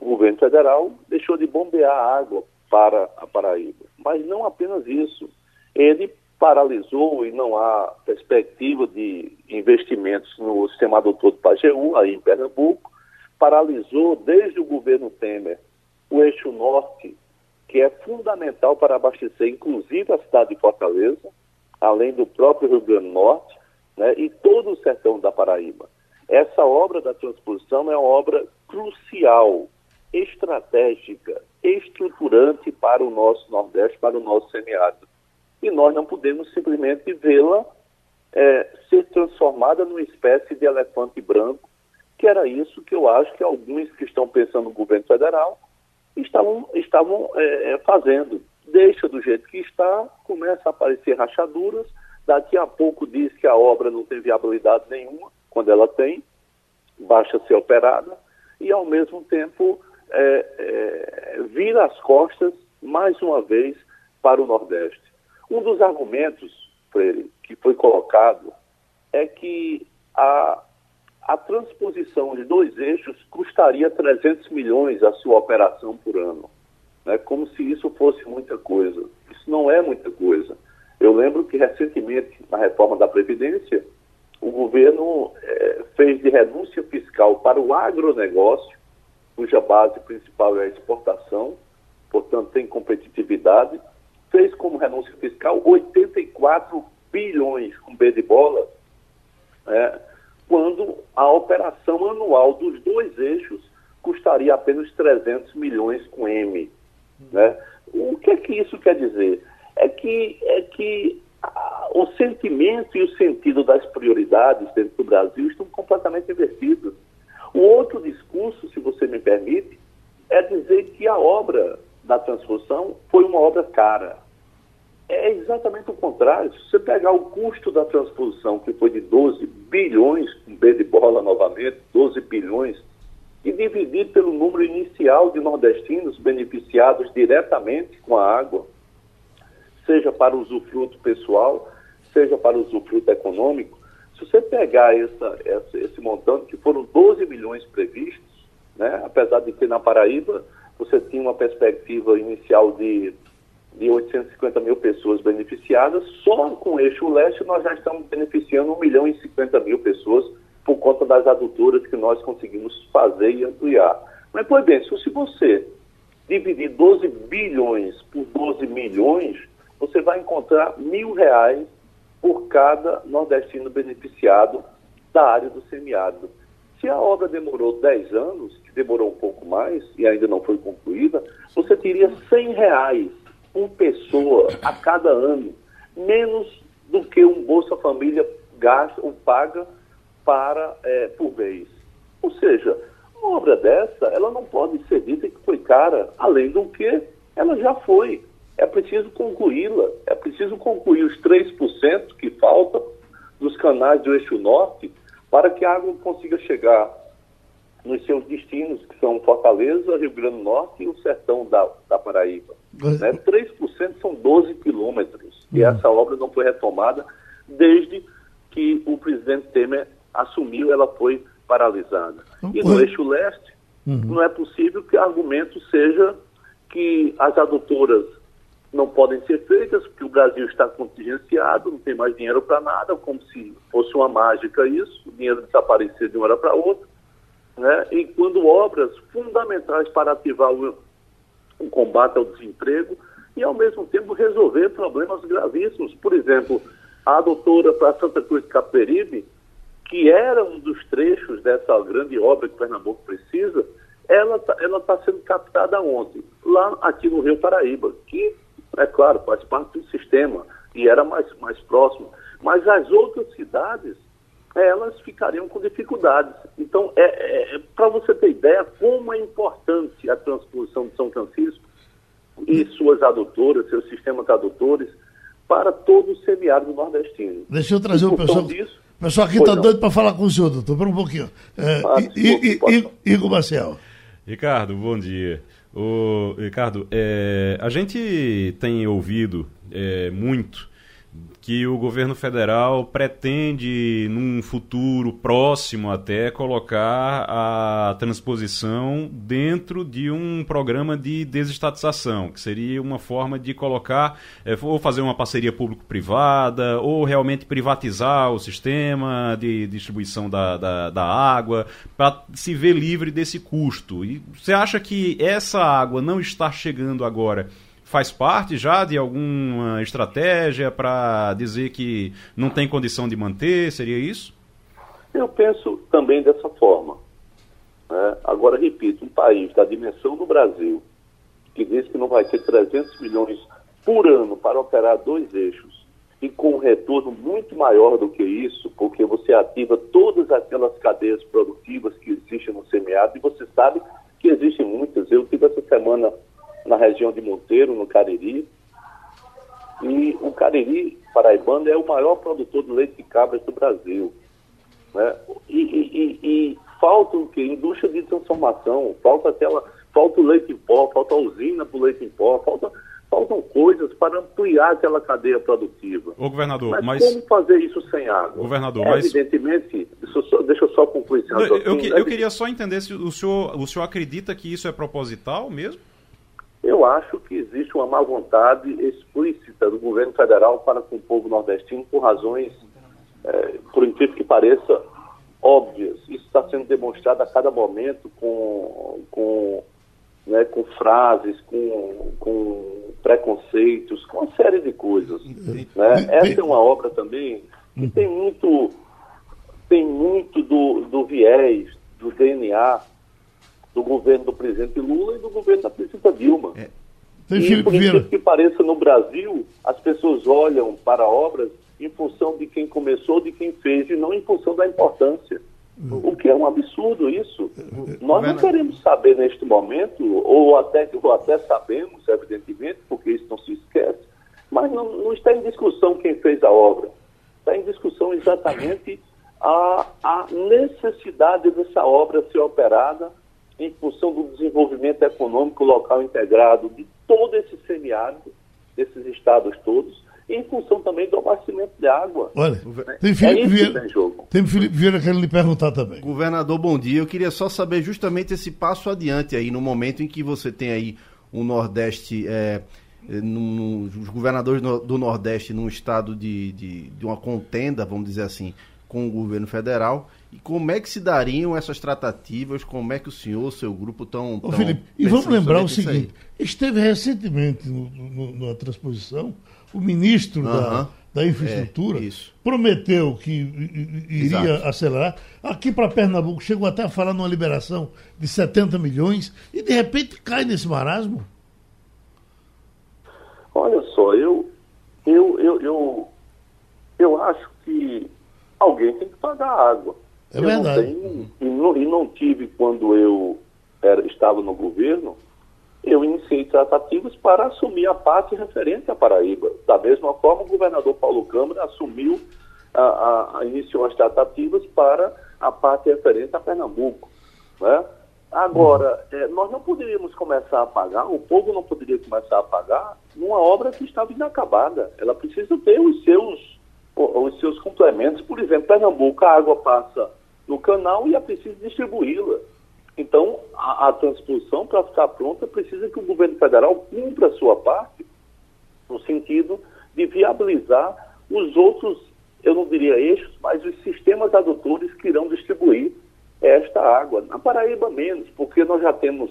o governo federal deixou de bombear água para a Paraíba. Mas não apenas isso. Ele paralisou e não há perspectiva de investimentos no sistema adutor do Pajeú, aí em Pernambuco, paralisou desde o governo Temer o eixo norte, que é fundamental para abastecer inclusive a cidade de Fortaleza, além do próprio Rio Grande do Norte, né, e todo o sertão da Paraíba. Essa obra da transposição é uma obra crucial, estratégica, estruturante para o nosso Nordeste, para o nosso semiárido e nós não podemos simplesmente vê-la é, ser transformada numa espécie de elefante branco, que era isso que eu acho que alguns que estão pensando no governo federal estavam, estavam é, é fazendo. Deixa do jeito que está, começa a aparecer rachaduras, daqui a pouco diz que a obra não tem viabilidade nenhuma, quando ela tem, basta ser operada, e ao mesmo tempo é, é, vira as costas, mais uma vez, para o Nordeste. Um dos argumentos, Freire, que foi colocado é que a, a transposição de dois eixos custaria 300 milhões a sua operação por ano. Né? Como se isso fosse muita coisa. Isso não é muita coisa. Eu lembro que recentemente, na reforma da Previdência, o governo é, fez de renúncia fiscal para o agronegócio, cuja base principal é a exportação, portanto tem competitividade, fez como renúncia fiscal 84 bilhões com B de bola, é, quando a operação anual dos dois eixos custaria apenas 300 milhões com M. Né? O que é que isso quer dizer? É que, é que a, o sentimento e o sentido das prioridades dentro do Brasil estão completamente invertidos. O outro discurso, se você me permite, é dizer que a obra da transposição foi uma obra cara. É exatamente o contrário. Se você pegar o custo da transposição, que foi de 12 bilhões, com B de bola novamente, 12 bilhões, e dividir pelo número inicial de nordestinos beneficiados diretamente com a água, seja para usufruto pessoal, seja para usufruto econômico, se você pegar essa, essa, esse montante, que foram 12 milhões previstos, né, apesar de ter na Paraíba você tinha uma perspectiva inicial de, de 850 mil pessoas beneficiadas, só com o eixo leste nós já estamos beneficiando 1 milhão e 50 mil pessoas por conta das adutoras que nós conseguimos fazer e ampliar. Mas, pois bem, se você dividir 12 bilhões por 12 milhões, você vai encontrar mil reais por cada nordestino beneficiado da área do semiárido. Se a obra demorou 10 anos, que demorou um pouco mais e ainda não foi concluída, você teria 100 reais por pessoa a cada ano, menos do que um Bolsa Família gasta ou paga para é, por mês. Ou seja, uma obra dessa, ela não pode ser dita que foi cara, além do que ela já foi. É preciso concluí-la, é preciso concluir os 3% que faltam dos canais do eixo norte para que a água consiga chegar nos seus destinos, que são Fortaleza, Rio Grande do Norte e o sertão da, da Paraíba. Né? 3% são 12 quilômetros. E essa obra não foi retomada desde que o presidente Temer assumiu, ela foi paralisada. E no eixo leste, uhum. não é possível que o argumento seja que as adutoras não podem ser feitas, porque o Brasil está contingenciado, não tem mais dinheiro para nada, como se fosse uma mágica isso, o dinheiro desaparecer de uma hora para outra. Né? E quando obras fundamentais para ativar o, o combate ao desemprego e, ao mesmo tempo, resolver problemas gravíssimos. Por exemplo, a doutora para Santa Cruz de Caperibe, que era um dos trechos dessa grande obra que Pernambuco precisa, ela está tá sendo captada ontem, lá aqui no Rio Paraíba, que, é claro, faz parte do sistema e era mais, mais próximo. Mas as outras cidades, elas ficariam com dificuldades. Então, é, é, para você ter ideia como é importante a transposição de São Francisco e suas adutoras, seus sistemas adutores, para todo o semiárido nordestino. Deixa eu trazer o pessoal. Disso, o pessoal aqui está doido para falar com o senhor, doutor. Espera um pouquinho. É, ah, Igor Marcel. Ricardo, bom dia. O, Ricardo, é, a gente tem ouvido é, muito que o governo federal pretende, num futuro próximo até, colocar a transposição dentro de um programa de desestatização, que seria uma forma de colocar, é, ou fazer uma parceria público-privada, ou realmente privatizar o sistema de distribuição da, da, da água, para se ver livre desse custo. E você acha que essa água não está chegando agora? Faz parte já de alguma estratégia para dizer que não tem condição de manter? Seria isso? Eu penso também dessa forma. Né? Agora, repito, um país da dimensão do Brasil, que diz que não vai ter 300 milhões por ano para operar dois eixos, e com um retorno muito maior do que isso, porque você ativa todas aquelas cadeias produtivas que existem no semiárido, e você sabe que existem muitas. Eu tive essa semana na região de Monteiro, no Cariri. E o Cariri paraibano é o maior produtor de leite de cabras do Brasil. Né? E, e, e, e falta o quê? Indústria de transformação, falta aquela, falta o leite em pó, falta a usina para o leite em pó, falta, faltam coisas para ampliar aquela cadeia produtiva. Ô governador, mas, mas... como fazer isso sem água? Governador, é, mas... Evidentemente, deixa eu só, deixa eu só concluir eu, eu, eu queria só entender se o senhor, o senhor acredita que isso é proposital mesmo? Eu acho que existe uma má vontade explícita do governo federal para com o povo nordestino por razões, é, por incrível que pareça, óbvias. Isso está sendo demonstrado a cada momento com, com, né, com frases, com, com preconceitos, com uma série de coisas. Né? Essa é uma obra também que tem muito, tem muito do, do viés, do DNA do governo do presidente Lula e do governo da presidenta Dilma. É. E, por incrível que pareça, no Brasil, as pessoas olham para obras em função de quem começou, de quem fez, e não em função da importância. Hum. O que é um absurdo isso. Nós não queremos saber neste momento, ou até, ou até sabemos, evidentemente, porque isso não se esquece, mas não, não está em discussão quem fez a obra. Está em discussão exatamente a, a necessidade dessa obra ser operada em função do desenvolvimento econômico local integrado de todo esse semiárido, desses estados todos, e em função também do abastecimento de água. Olha, tem Felipe, é Vieira, que tem Felipe Vieira querendo lhe perguntar também. Governador, bom dia. Eu queria só saber justamente esse passo adiante aí, no momento em que você tem aí o Nordeste, é, no, os governadores do Nordeste num estado de, de, de uma contenda, vamos dizer assim, com o governo federal e como é que se dariam essas tratativas? Como é que o senhor, seu grupo estão. Ô, Felipe, e vamos lembrar o seguinte: esteve recentemente no, no, na transposição o ministro uh -huh. da, da Infraestrutura é, prometeu que iria Exato. acelerar. Aqui para Pernambuco chegou até a falar numa liberação de 70 milhões e de repente cai nesse marasmo. Olha só, eu, eu, eu, eu eu acho que alguém tem que pagar a água. É eu verdade. Não tenho, e, não, e não tive quando eu era, estava no governo, eu iniciei tratativas para assumir a parte referente à Paraíba. Da mesma forma, o governador Paulo Câmara assumiu, a, a, a iniciou as tratativas para a parte referente a Pernambuco. Né? Agora, é, nós não poderíamos começar a pagar, o povo não poderia começar a pagar numa obra que estava inacabada. Ela precisa ter os seus, os seus complementos. Por exemplo, Pernambuco, a água passa no canal e é preciso distribuí-la. Então, a, a transposição, para ficar pronta, precisa que o governo federal cumpra a sua parte, no sentido de viabilizar os outros, eu não diria eixos, mas os sistemas adutores que irão distribuir esta água. Na Paraíba, menos, porque nós já temos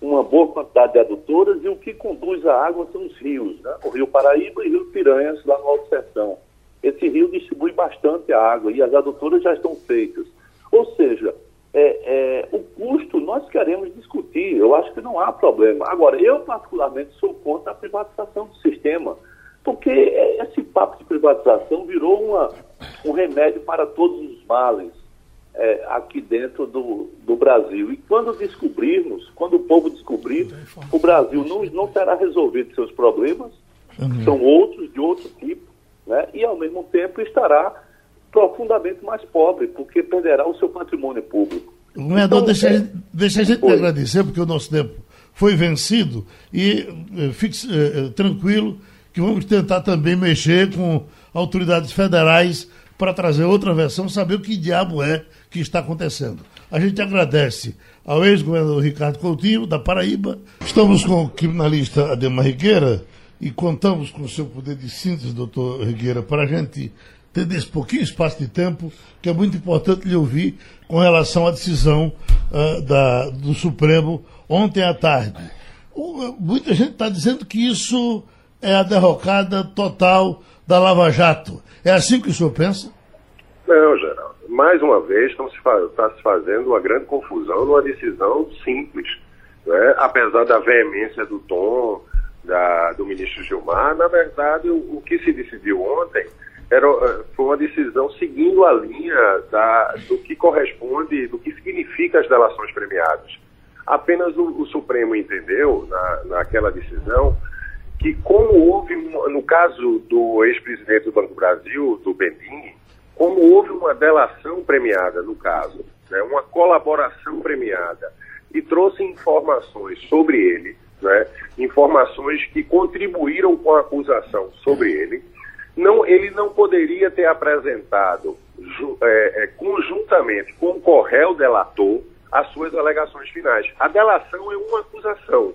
uma boa quantidade de adutoras e o que conduz a água são os rios, né? o Rio Paraíba e o Rio Piranhas, lá no Alto Sertão. Esse rio distribui bastante a água e as adutoras já estão feitas. Ou seja, é, é, o custo nós queremos discutir, eu acho que não há problema. Agora, eu particularmente sou contra a privatização do sistema, porque esse papo de privatização virou uma, um remédio para todos os males é, aqui dentro do, do Brasil. E quando descobrirmos, quando o povo descobrir, o Brasil não, não terá resolvido seus problemas, são outros, de outro tipo, né? e ao mesmo tempo estará profundamente mais pobre, porque perderá o seu patrimônio público. Governador, então, deixa, é... deixa a gente foi. agradecer, porque o nosso tempo foi vencido, e eh, fique eh, tranquilo que vamos tentar também mexer com autoridades federais para trazer outra versão, saber o que diabo é que está acontecendo. A gente agradece ao ex-governador Ricardo Coutinho, da Paraíba. Estamos com o criminalista Ademar Rigueira e contamos com o seu poder de síntese, doutor Rigueira, para a gente ter desse pouquinho espaço de tempo, que é muito importante lhe ouvir com relação à decisão uh, da, do Supremo ontem à tarde. Uh, muita gente está dizendo que isso é a derrocada total da Lava Jato. É assim que o senhor pensa? Não, Geraldo. Mais uma vez está tá se fazendo uma grande confusão numa decisão simples. Né? Apesar da veemência do tom da, do ministro Gilmar, na verdade, o, o que se decidiu ontem era, eh, foi uma decisão seguindo a linha da, do que corresponde, do que significa as delações premiadas. Apenas o, o Supremo entendeu, na, naquela decisão, que como houve, no caso do ex-presidente do Banco Brasil, do Bendini, como houve uma delação premiada no caso, né, uma colaboração premiada, e trouxe informações sobre ele, né, informações que contribuíram com a acusação sobre ele, não, ele não poderia ter apresentado é, é, conjuntamente com o Correio delator as suas alegações finais. A delação é uma acusação,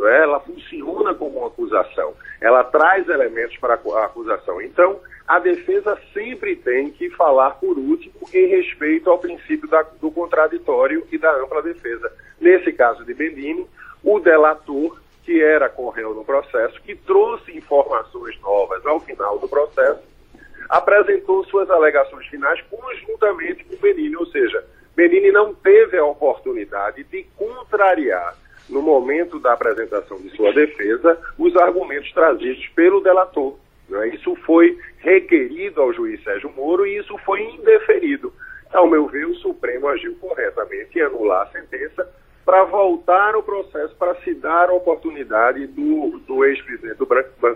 é? ela funciona como uma acusação, ela traz elementos para a acusação. Então, a defesa sempre tem que falar por último em respeito ao princípio da, do contraditório e da ampla defesa. Nesse caso de Bellini, o delator que era correu no processo, que trouxe informações novas ao final do processo, apresentou suas alegações finais conjuntamente com Benini, ou seja, Benini não teve a oportunidade de contrariar, no momento da apresentação de sua defesa, os argumentos trazidos pelo delator. Né? Isso foi requerido ao juiz Sérgio Moro e isso foi indeferido. Ao meu ver, o Supremo agiu corretamente em anular a sentença, para voltar o processo, para se dar a oportunidade do, do ex-presidente do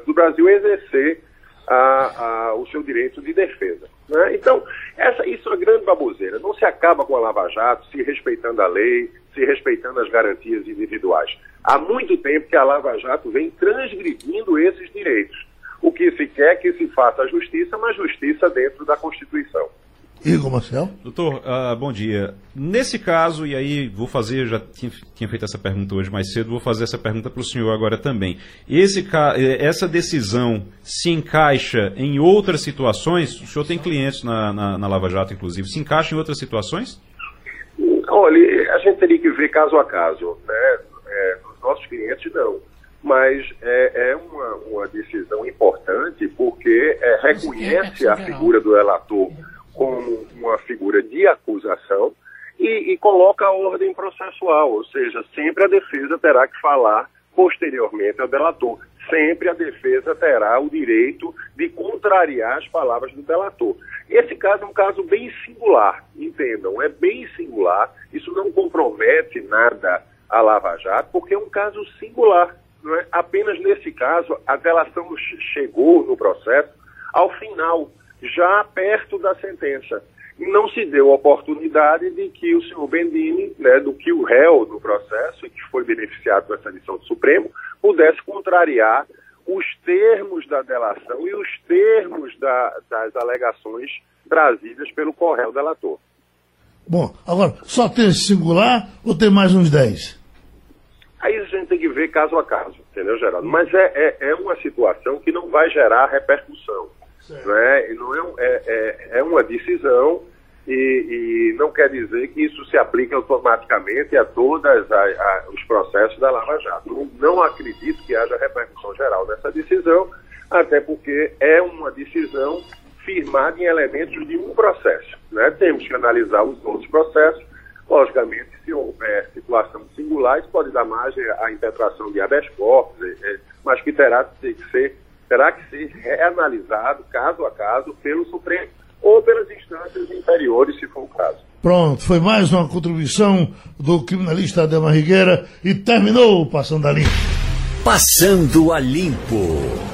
do Brasil exercer a, a, o seu direito de defesa. Né? Então, essa, isso é uma grande baboseira. Não se acaba com a Lava Jato se respeitando a lei, se respeitando as garantias individuais. Há muito tempo que a Lava Jato vem transgredindo esses direitos. O que se quer é que se faça a justiça, mas justiça dentro da Constituição. Igor Marcel. Doutor, uh, bom dia. Nesse caso, e aí vou fazer, já tinha, tinha, feito essa pergunta hoje mais cedo, vou fazer essa pergunta para o senhor agora também. Esse, eh, essa decisão se encaixa em outras situações? O senhor tem clientes na, na, na Lava Jato, inclusive. Se encaixa em outras situações? Olha, a gente teria que ver caso a caso. Né? É, os nossos clientes não mas é, é uma, uma, decisão importante porque é, reconhece a figura do relator como uma figura de acusação e, e coloca a ordem processual, ou seja, sempre a defesa terá que falar posteriormente ao delator, sempre a defesa terá o direito de contrariar as palavras do delator. Esse caso é um caso bem singular, entendam, é bem singular. Isso não compromete nada a Lava Jato, porque é um caso singular. É? Apenas nesse caso, a delação chegou no processo ao final, já perto da sentença. E não se deu a oportunidade de que o senhor Bendini, né, do que o réu do processo, e que foi beneficiado com essa decisão do Supremo, pudesse contrariar os termos da delação e os termos da, das alegações trazidas pelo correio delator. Bom, agora, só tem esse singular ou tem mais uns 10? Aí a gente tem que ver caso a caso, entendeu, Geraldo? Mas é, é, é uma situação que não vai gerar repercussão. Não é, é, é, é, é uma decisão e, e, não quer dizer que isso se aplique automaticamente a todos os processos da Lava Jato. Não, acredito que haja repercussão geral nessa decisão, até porque é uma decisão firmada em elementos de um processo. Né? Temos que analisar os outros processos. Logicamente, se houver situação singular, isso pode dar margem à interpretação de habeas corpus, é, mas que terá que ser, terá que ser reanalisado caso a caso pelo Supremo ou pelas instâncias inferiores, se for o caso. Pronto, foi mais uma contribuição do criminalista Adelma Rigueira e terminou Passando a Limpo. Passando a Limpo.